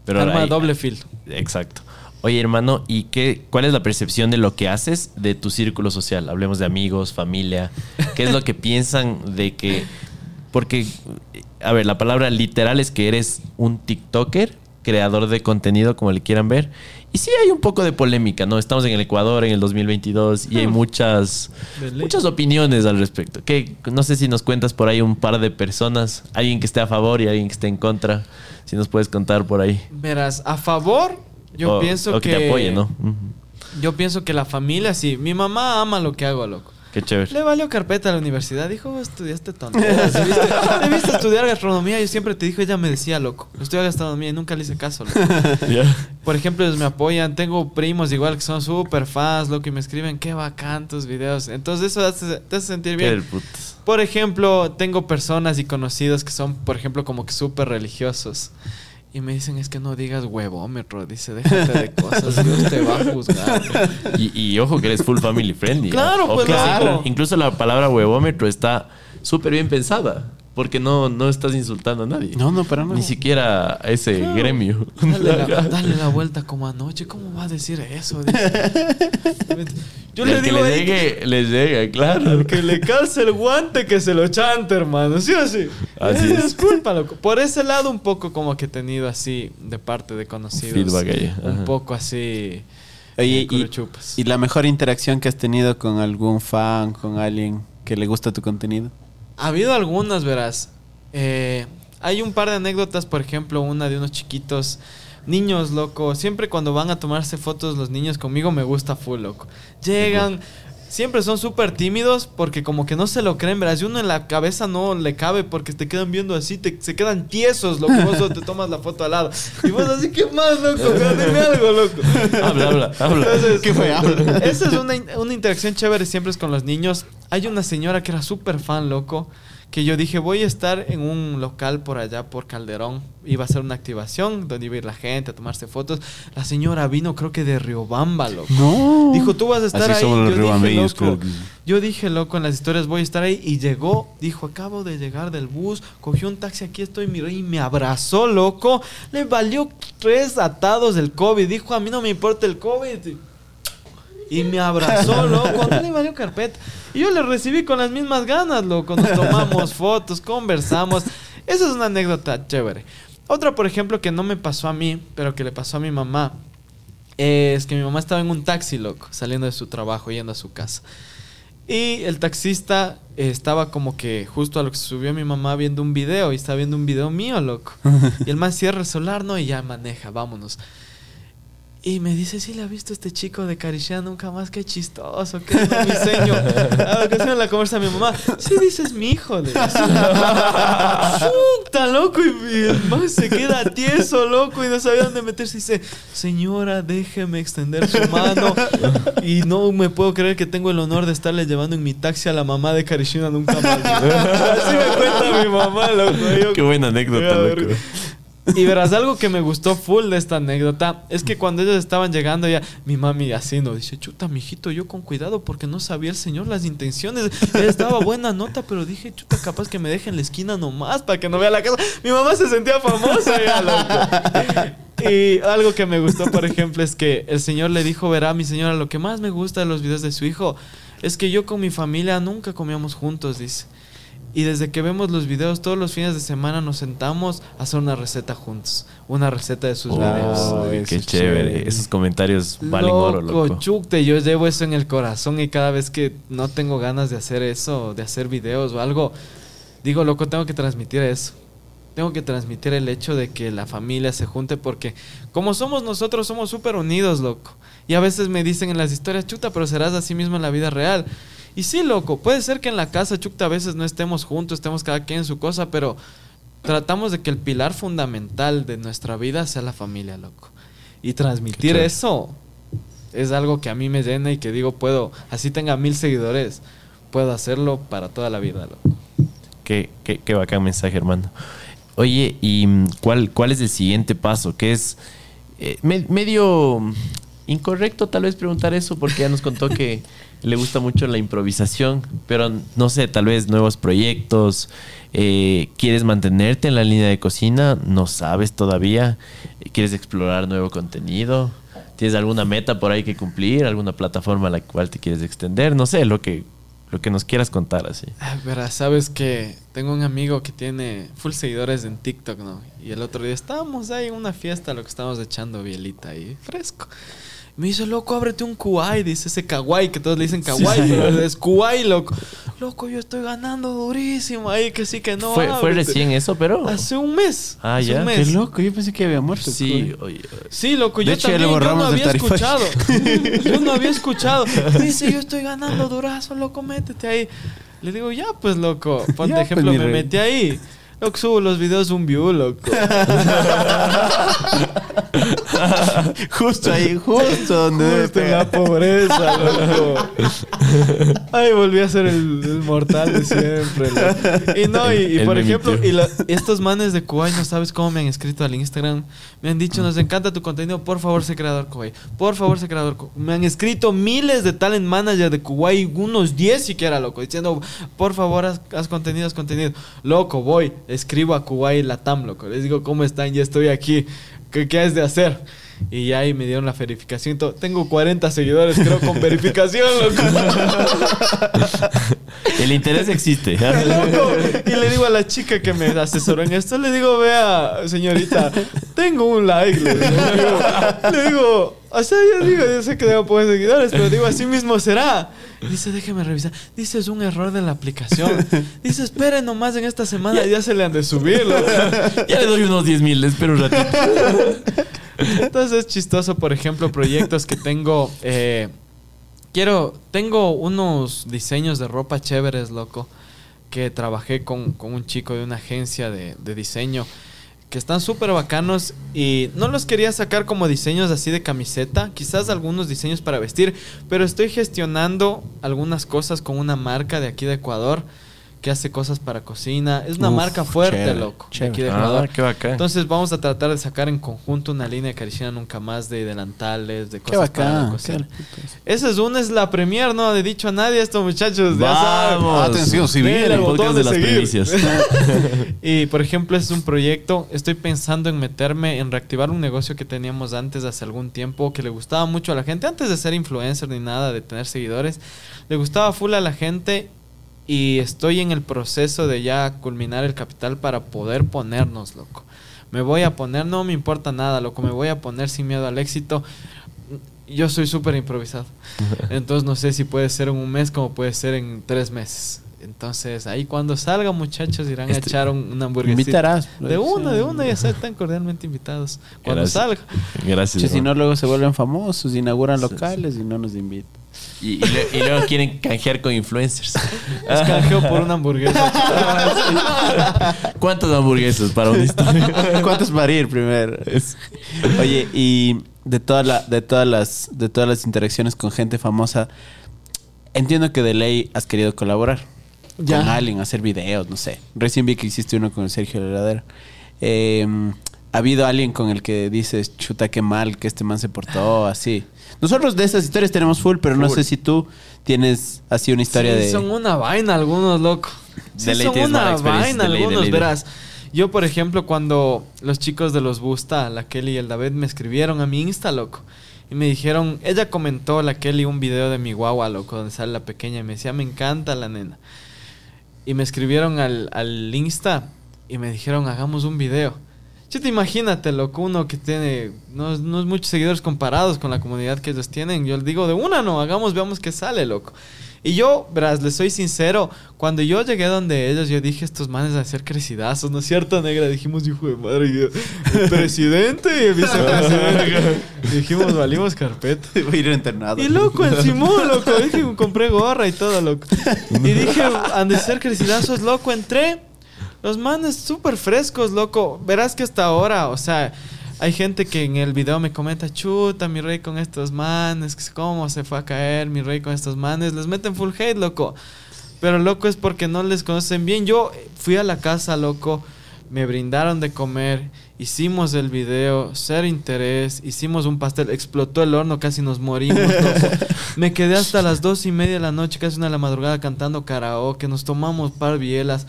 Pero arma de doble filo. Exacto. Oye, hermano, ¿y qué, cuál es la percepción de lo que haces de tu círculo social? Hablemos de amigos, familia. ¿Qué es lo que piensan de que... Porque, a ver, la palabra literal es que eres un TikToker, creador de contenido, como le quieran ver. Y sí hay un poco de polémica, ¿no? Estamos en el Ecuador en el 2022 y hay muchas, De ley. muchas opiniones al respecto. Que no sé si nos cuentas por ahí un par de personas, alguien que esté a favor y alguien que esté en contra. Si nos puedes contar por ahí. Verás, a favor, yo O- pienso o que, que te apoye, ¿no? Yo pienso que la familia sí. Mi mamá ama lo que hago, loco. Qué chévere. Le valió carpeta a la universidad. Dijo, "Vos estudiaste tonterías. Debiste, debiste estudiar gastronomía. Yo siempre te dijo, ella me decía, loco. Estudia gastronomía y nunca le hice caso, loco. Por ejemplo, ellos me apoyan. Tengo primos igual que son súper fans, loco, y me escriben, qué bacán tus videos. Entonces eso hace- te hace sentir bien. Por ejemplo, tengo personas y conocidos que son, por ejemplo, como que súper religiosos. Y me dicen, es que no digas huevómetro. Dice, déjate de cosas, Dios te va a juzgar. Y, y ojo que eres full family friendly. Claro, Ojo pues, claro. Incluso la palabra huevómetro está súper bien pensada. Porque no, no estás insultando a nadie. No, no, para nada. Ni siquiera a ese Claro. gremio. Dale la, dale la vuelta como anoche. ¿Cómo va a decir eso? Yo le que digo le ahí llegue, le llega, claro. Que le calce el guante que se lo chante, hermano. ¿Sí o sí? Así es. Disculpa, loco. Por ese lado, un poco como que he tenido así, de parte de conocidos. Feedback ahí, Un poco así. Oye, y, curuchupas. y la mejor interacción que has tenido con algún fan, con alguien que le gusta tu contenido. Ha habido algunas, verás. Eh, hay un par de anécdotas, por ejemplo, una de unos chiquitos niños, loco. Siempre cuando van a tomarse fotos los niños conmigo me gusta full, loco. Llegan, siempre son súper tímidos porque como que no se lo creen, verás. Y uno en la cabeza no le cabe porque te quedan viendo así, te, se quedan tiesos, loco. Vos te tomas la foto al lado. Y vos así, ¿qué más, loco? Dime algo, loco. Habla, habla, habla. Entonces, ¿Qué fue? Habla. Esa es una, una interacción chévere siempre es con los niños. Hay una señora que era súper fan, loco, que yo dije, voy a estar en un local por allá, por Calderón. Iba a ser una activación donde iba a ir la gente a tomarse fotos. La señora vino, creo que de Riobamba, loco. No. Dijo, tú vas a estar Así ahí. somos los Yo dije, loco, que- yo dije, loco, en las historias voy a estar ahí. Y llegó, dijo, acabo de llegar del bus, cogió un taxi, aquí estoy, miró y me abrazó, loco. Le valió tres atados del COVID. Dijo, a mí no me importa el COVID. Y me abrazó, loco. No le valió carpeta. Y yo le recibí con las mismas ganas, loco. Nos tomamos fotos, conversamos. Esa es una anécdota chévere. Otra, por ejemplo, que no me pasó a mí, pero que le pasó a mi mamá. Es que mi mamá estaba en un taxi, loco, saliendo de su trabajo, yendo a su casa. Y el taxista estaba como que justo a lo que subió mi mamá viendo un video y estaba viendo un video mío, loco. Y el man cierra el celular, ¿no? Y ya maneja, vámonos. Y me dice, sí, le ha visto este chico de Carishia nunca más, qué chistoso, qué no, mi señor. A la ocasión la conversa mi mamá, sí, dices mi hijo. Le dice. Puta, loco, y, el man se queda tieso, loco, y no sabía dónde meterse. Y dice, señora, déjeme extender su mano. Y no me puedo creer que tengo el honor de estarle llevando en mi taxi a la mamá de Karishina nunca más. Así me cuenta mi mamá, loco. Yo- Qué buena anécdota, loco. Y verás, algo que me gustó full de esta anécdota es que cuando ellos estaban llegando ya, mi mami así no dice, chuta, mijito, yo con cuidado porque no sabía el señor las intenciones. Él daba buena nota, pero dije, chuta, capaz que me deje en la esquina nomás para que no vea la casa. Mi mamá se sentía famosa ya. Y algo que me gustó, por ejemplo, es que el señor le dijo, verá, mi señora, lo que más me gusta de los videos de su hijo es que yo con mi familia nunca comíamos juntos, dice. Y desde que vemos los videos, todos los fines de semana nos sentamos a hacer una receta juntos. Una receta de sus videos. Eso qué chévere. chévere. Esos comentarios valen oro, loco. chukte, yo llevo eso en el corazón y cada vez que no tengo ganas de hacer eso, de hacer videos o algo, digo, loco, tengo que transmitir eso. Tengo que transmitir el hecho de que la familia se junte porque como somos nosotros, somos súper unidos, loco. Y a veces me dicen en las historias, chuta, pero serás así mismo en la vida real. Y sí, loco, puede ser que en la casa, chuta, a veces no estemos juntos, estemos cada quien en su cosa, pero tratamos de que el pilar fundamental de nuestra vida sea la familia, loco. Y transmitir eso es algo que a mí me llena y que digo, puedo, así tenga mil seguidores, puedo hacerlo para toda la vida, loco. Qué, qué, qué bacán mensaje, hermano. Oye, ¿y cuál, cuál es el siguiente paso? Que es eh, me- medio incorrecto tal vez preguntar eso porque ya nos contó que le gusta mucho la improvisación, pero no sé, tal vez nuevos proyectos, eh, quieres mantenerte en la línea de cocina, no sabes todavía, quieres explorar nuevo contenido, tienes alguna meta por ahí que cumplir, alguna plataforma a la cual te quieres extender, no sé, lo que, lo que nos quieras contar así. Ah, Verás, sabes que tengo un amigo que tiene full seguidores en TikTok, ¿no? Y el otro día estábamos ahí en una fiesta, lo que estábamos echando bielita ahí, fresco. Me dice, loco, ábrete un kuwai, dice ese kawaii, que todos le dicen kawaii, pero es kuwai, loco. Loco, yo estoy ganando durísimo ahí, que sí, que no. fue, fue ábrete". recién eso, pero... Hace un mes. Ah, hace ya, un Qué loco, yo pensé que había muerto. Sí, oye, Sí, loco, De yo hecho, también yo no había escuchado. yo no había escuchado. Dice, yo estoy ganando durazo, loco, métete ahí. Le digo, ya pues, loco. Ponte Ya, pues, ejemplo, me rey. metí ahí. Loco, subo los videos un view, loco. Justo ahí, justo donde debe Justo en la pobreza, loco. Ay, volví a ser el, el mortal de siempre, loco. Y no, y, por ejemplo, y la- estos manes de Kuwait, no sabes cómo me han escrito al Instagram. Me han dicho, nos encanta tu contenido, por favor, sé creador Kuwait. Por favor, sé creador Kuwait. Me han escrito miles de talent managers de Kuwait, unos 10 siquiera, loco, diciendo, por favor, haz, haz contenido, haz contenido. Loco, voy, escribo a Kuwait Latam, loco. Les digo, ¿cómo están? Ya estoy aquí. ¿Qué, qué has de hacer? Y ya ahí me dieron la verificación. Tengo 40 seguidores, creo, con verificación, loco. el interés existe. Loco. Y le digo a la chica que me asesoró en esto, le digo, vea, señorita, tengo un like. Le digo, le digo, o sea, yo digo, yo sé que tengo pocos seguidores, pero digo, así mismo será. Dice, déjeme revisar. Dice, es un error de la aplicación. Dice, espere nomás en esta semana, ya se le han de subir. loco. ya le doy unos 10 mil, espero un ratito. Entonces es chistoso, por ejemplo, proyectos que tengo. eh, quiero. Tengo unos diseños de ropa chéveres, loco. Que trabajé con, con un chico de una agencia de, de diseño. Que están súper bacanos. Y no los quería sacar como diseños así de camiseta. Quizás algunos diseños para vestir. Pero estoy gestionando algunas cosas con una marca de aquí de Ecuador. Que hace cosas para cocina. Es una Uf, marca fuerte, chévere, loco. chévere. aquí de Ah, Ecuador. qué bacán. Entonces vamos a tratar de sacar en conjunto una línea de Caricina Nunca Más de delantales, de Qué cosas para la bacán. cocina. qué- Esa es una, es la premier, no he dicho a nadie estos muchachos. Ya saben. Atención, si viene el podcast de las primicias. y por ejemplo, ese es un proyecto. Estoy pensando en meterme en reactivar un negocio que teníamos antes hace algún tiempo que le gustaba mucho a la gente. Antes de ser influencer ni nada, de tener seguidores, le gustaba full a la gente. Y estoy en el proceso de ya culminar el capital para poder ponernos, loco. Me voy a poner, no me importa nada, loco. Me voy a poner sin miedo al éxito. Yo soy súper improvisado. Entonces no sé si puede ser en un mes como puede ser en tres meses. Entonces ahí cuando salga muchachos irán a Este- echar un, una hamburguesita. Invitarás. De una, de una, ya están cordialmente invitados. Cuando Gracias. salga. Gracias. Si no, luego se vuelven famosos, inauguran Sí, locales y no nos invitan. Y, y le- y luego quieren canjear con influencers. Es canjeo por una hamburguesa. ¿Cuántas hamburguesas para historia? ¿Cuántos para ir primero? Oye, y de toda la, de todas las, de todas las interacciones con gente famosa, entiendo que de ley has querido colaborar Ya. con alguien, hacer videos, no sé. Recién vi que hiciste uno con Sergio Heladero. Eh, ¿Ha habido alguien con el que dices, chuta, qué mal que este man se portó así? Nosotros de esas historias tenemos full, pero no Full. sé si tú tienes así una historia Sí, de... Son una vaina algunos, loco. Sí, son una vaina algunos, verás. Yo, por ejemplo, cuando los chicos de los Busta, la Kelly y el David, me escribieron a mi Insta, loco. Y me dijeron, ella comentó, la Kelly, un video de mi guagua, loco, donde sale la pequeña. Y me decía, me encanta la nena. Y me escribieron al, al Insta y me dijeron, hagamos un video. Yo te imagínate, loco, uno que tiene no, es- no es muchos seguidores comparados con la comunidad que ellos tienen. Yo les digo, de una no, hagamos, veamos qué sale, loco. Y yo, verás, les soy sincero, cuando yo llegué donde ellos, yo dije, estos manes van a ser crecidazos, ¿no es cierto, negra? Dijimos, hijo de madre, yo, el presidente y el vicepresidente. Dijimos, valimos carpeta. Voy a ir internado. Y loco, encima, loco. Dije, compré gorra y todo, loco. Y dije, han de ser crecidazos, loco. Entré. Los manes súper frescos, loco. Verás que hasta ahora, o sea, hay gente que en el video me comenta, chuta, mi rey con estos manes, cómo se fue a caer mi rey con estos manes. Les meten full hate, loco. Pero loco es porque no les conocen bien. Yo fui a la casa, loco. Me brindaron de comer. Hicimos el video, cero interés. Hicimos un pastel. Explotó el horno, casi nos morimos, loco. Me quedé hasta las dos y media de la noche, casi una de la madrugada, cantando karaoke. Nos tomamos par bielas.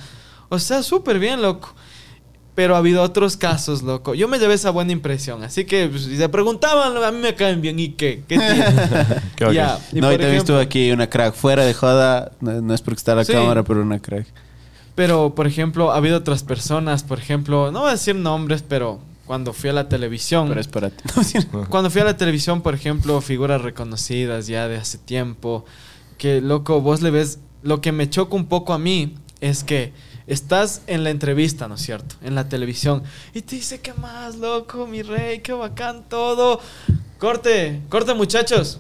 O sea, súper bien, loco. Pero ha habido otros casos, loco. Yo me llevé esa buena impresión. Así que pues, si se preguntaban, a mí me caen bien. ¿Y qué? ¿Qué tiene? Ya, y no, y también estuvo aquí una crack. Fuera de joda, no, no es porque está la Sí. cámara, pero una crack. Pero, por ejemplo, ha habido otras personas, por ejemplo, no voy a decir nombres, pero cuando fui a la televisión, Pero es para ti. Cuando fui a la televisión, por ejemplo, figuras reconocidas ya de hace tiempo, que loco, vos le ves, lo que me choca un poco a mí es que estás en la entrevista, ¿no es cierto? En la televisión, y te dice, ¿qué más, loco, mi rey? Qué bacán todo. Corte, corte, muchachos.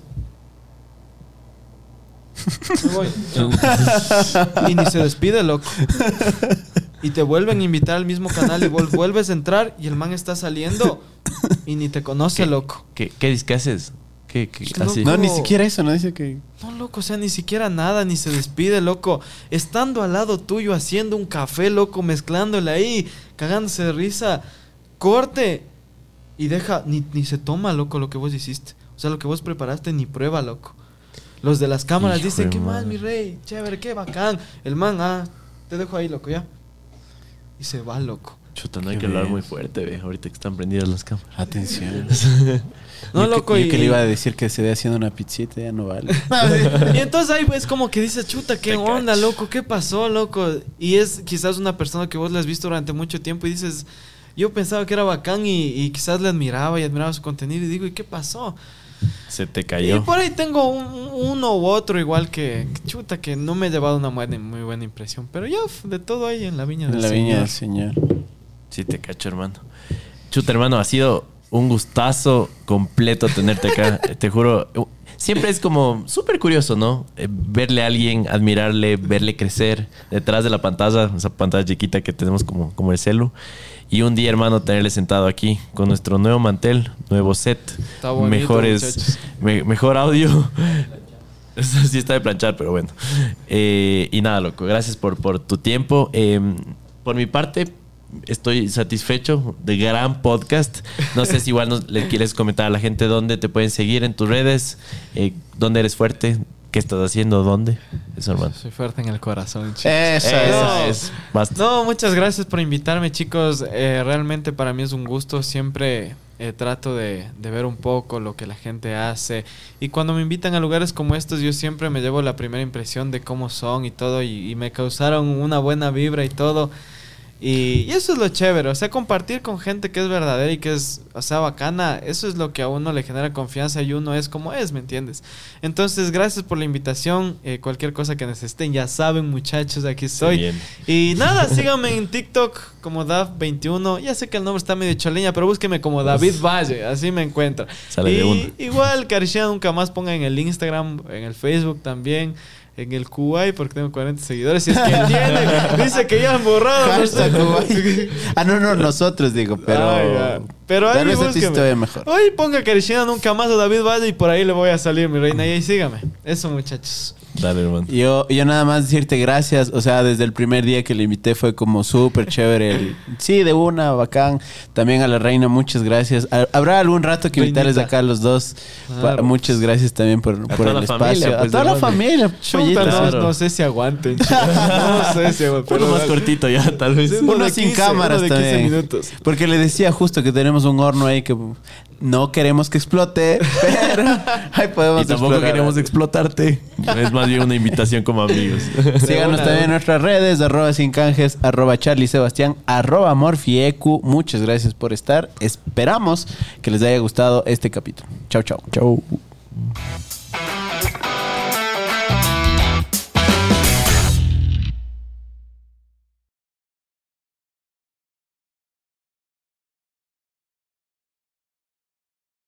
Me voy. y ni se despide, loco. Y te vuelven a invitar al mismo canal y vuelves a entrar y el man está saliendo y ni te conoce, ¿Qué? loco. ¿Qué, qué? ¿Qué haces? ¿Qué, qué- No, así? No, ni siquiera eso, no dice que. No, loco, o sea, ni siquiera nada, ni se despide, loco. Estando al lado tuyo, haciendo un café, loco, mezclándole ahí, cagándose de risa. Corte. Y deja, ni, ni se toma, loco, lo que vos hiciste. O sea, lo que vos preparaste, ni prueba, loco. Los de las cámaras Hijo dicen, qué mal, madre. mi rey, chévere, qué bacán. El man, ah, te dejo ahí, loco, ya. Y se va, loco. Chuta, no hay que hablar muy fuerte, ve. Ahorita que están prendidas las cámaras. Atención. No, Yo que- loco, yo y- que le iba a decir que se ve haciendo una pizzita, ya no vale. Y entonces ahí es como que dices, chuta, ¿qué Te onda, cacho. loco? ¿Qué pasó, loco? Y es quizás una persona que vos le has visto durante mucho tiempo y dices, yo pensaba que era bacán y, y quizás le admiraba y admiraba su contenido y digo, ¿y qué pasó? Se te Y cayó. por ahí tengo un- uno u otro igual que, chuta, que no me he llevado una muy buena impresión. Pero ya, f- de todo ahí en la viña del la viña Señor. del Señor. Sí, te cacho, hermano. Chuta, hermano, ha sido un gustazo completo tenerte acá. te juro. Siempre es como súper curioso, ¿no? Eh, Verle a alguien, admirarle, verle crecer detrás de la pantalla, esa pantalla chiquita que tenemos como, como el celu. Y un día, hermano, tenerle sentado aquí con nuestro nuevo mantel, nuevo set, Está bonito, mejores, me- mejor audio. Sí está de planchar, pero bueno. Eh, y nada, loco, gracias por, por tu tiempo. Eh, por mi parte, estoy satisfecho de gran podcast. No sé si igual nos, le quieres comentar a la gente dónde te pueden seguir en tus redes, eh, dónde eres fuerte, qué estás haciendo, dónde. Eso, hermano. Soy fuerte en el corazón, chicos. Esa es. es. Basta. No, muchas gracias por invitarme, chicos. Eh, realmente para mí es un gusto. Siempre eh, trato de, de ver un poco lo que la gente hace. Y cuando me invitan a lugares como estos, yo siempre me llevo la primera impresión de cómo son y todo. Y, y me causaron una buena vibra y todo. Y, y eso es lo chévere, o sea, compartir con gente que es verdadera y que es, o sea, bacana, eso es lo que a uno le genera confianza y uno es como es, ¿me entiendes? Entonces, gracias por la invitación, eh, cualquier cosa que necesiten, ya saben muchachos, aquí estoy. Bien. Y nada, síganme en TikTok como Dav21, ya sé que el nombre está medio choleña, pero búsqueme como David Valle, así me encuentran. Sale y de igual, Carishia nunca más pongan en el Instagram, en el Facebook también. En el Kuwait, porque tengo 40 seguidores. Si es que tiene, dice que ya han borrado. Hashtag. Ah, no, no, nosotros digo, pero. Pero ahí a búsqueme. mejor. Hoy ponga Carishina nunca más o David Valle y por ahí le voy a salir, mi reina. Y ahí sígame. Eso, muchachos. Dale, hermano. Yo, yo nada más decirte gracias. O sea, desde el primer día que le invité fue como súper chévere. el- sí, de una, bacán. También a la reina, muchas gracias. Ha- Habrá algún rato que invitarles acá a los dos. Claro. Pa- Muchas gracias también por, por toda el la espacio. familia, a pues, toda la hermano. familia, Chuta, no, Claro. no sé si aguanten. chicos. No sé si aguanten. Uno pero más dale. cortito ya, tal vez. Sí, Uno de sin 15, cámaras uno de 15 también. minutos. Porque le decía justo que tenemos un horno ahí que no queremos que explote, pero ahí podemos Y tampoco explorar. queremos explotarte. Es más bien una invitación como amigos. Síganos también en nuestras redes, arroba sin canjes, arroba Charlie Sebastián, arroba Morfiecu. Muchas gracias por estar. Esperamos que les haya gustado este capítulo. Chau, chau. Chau.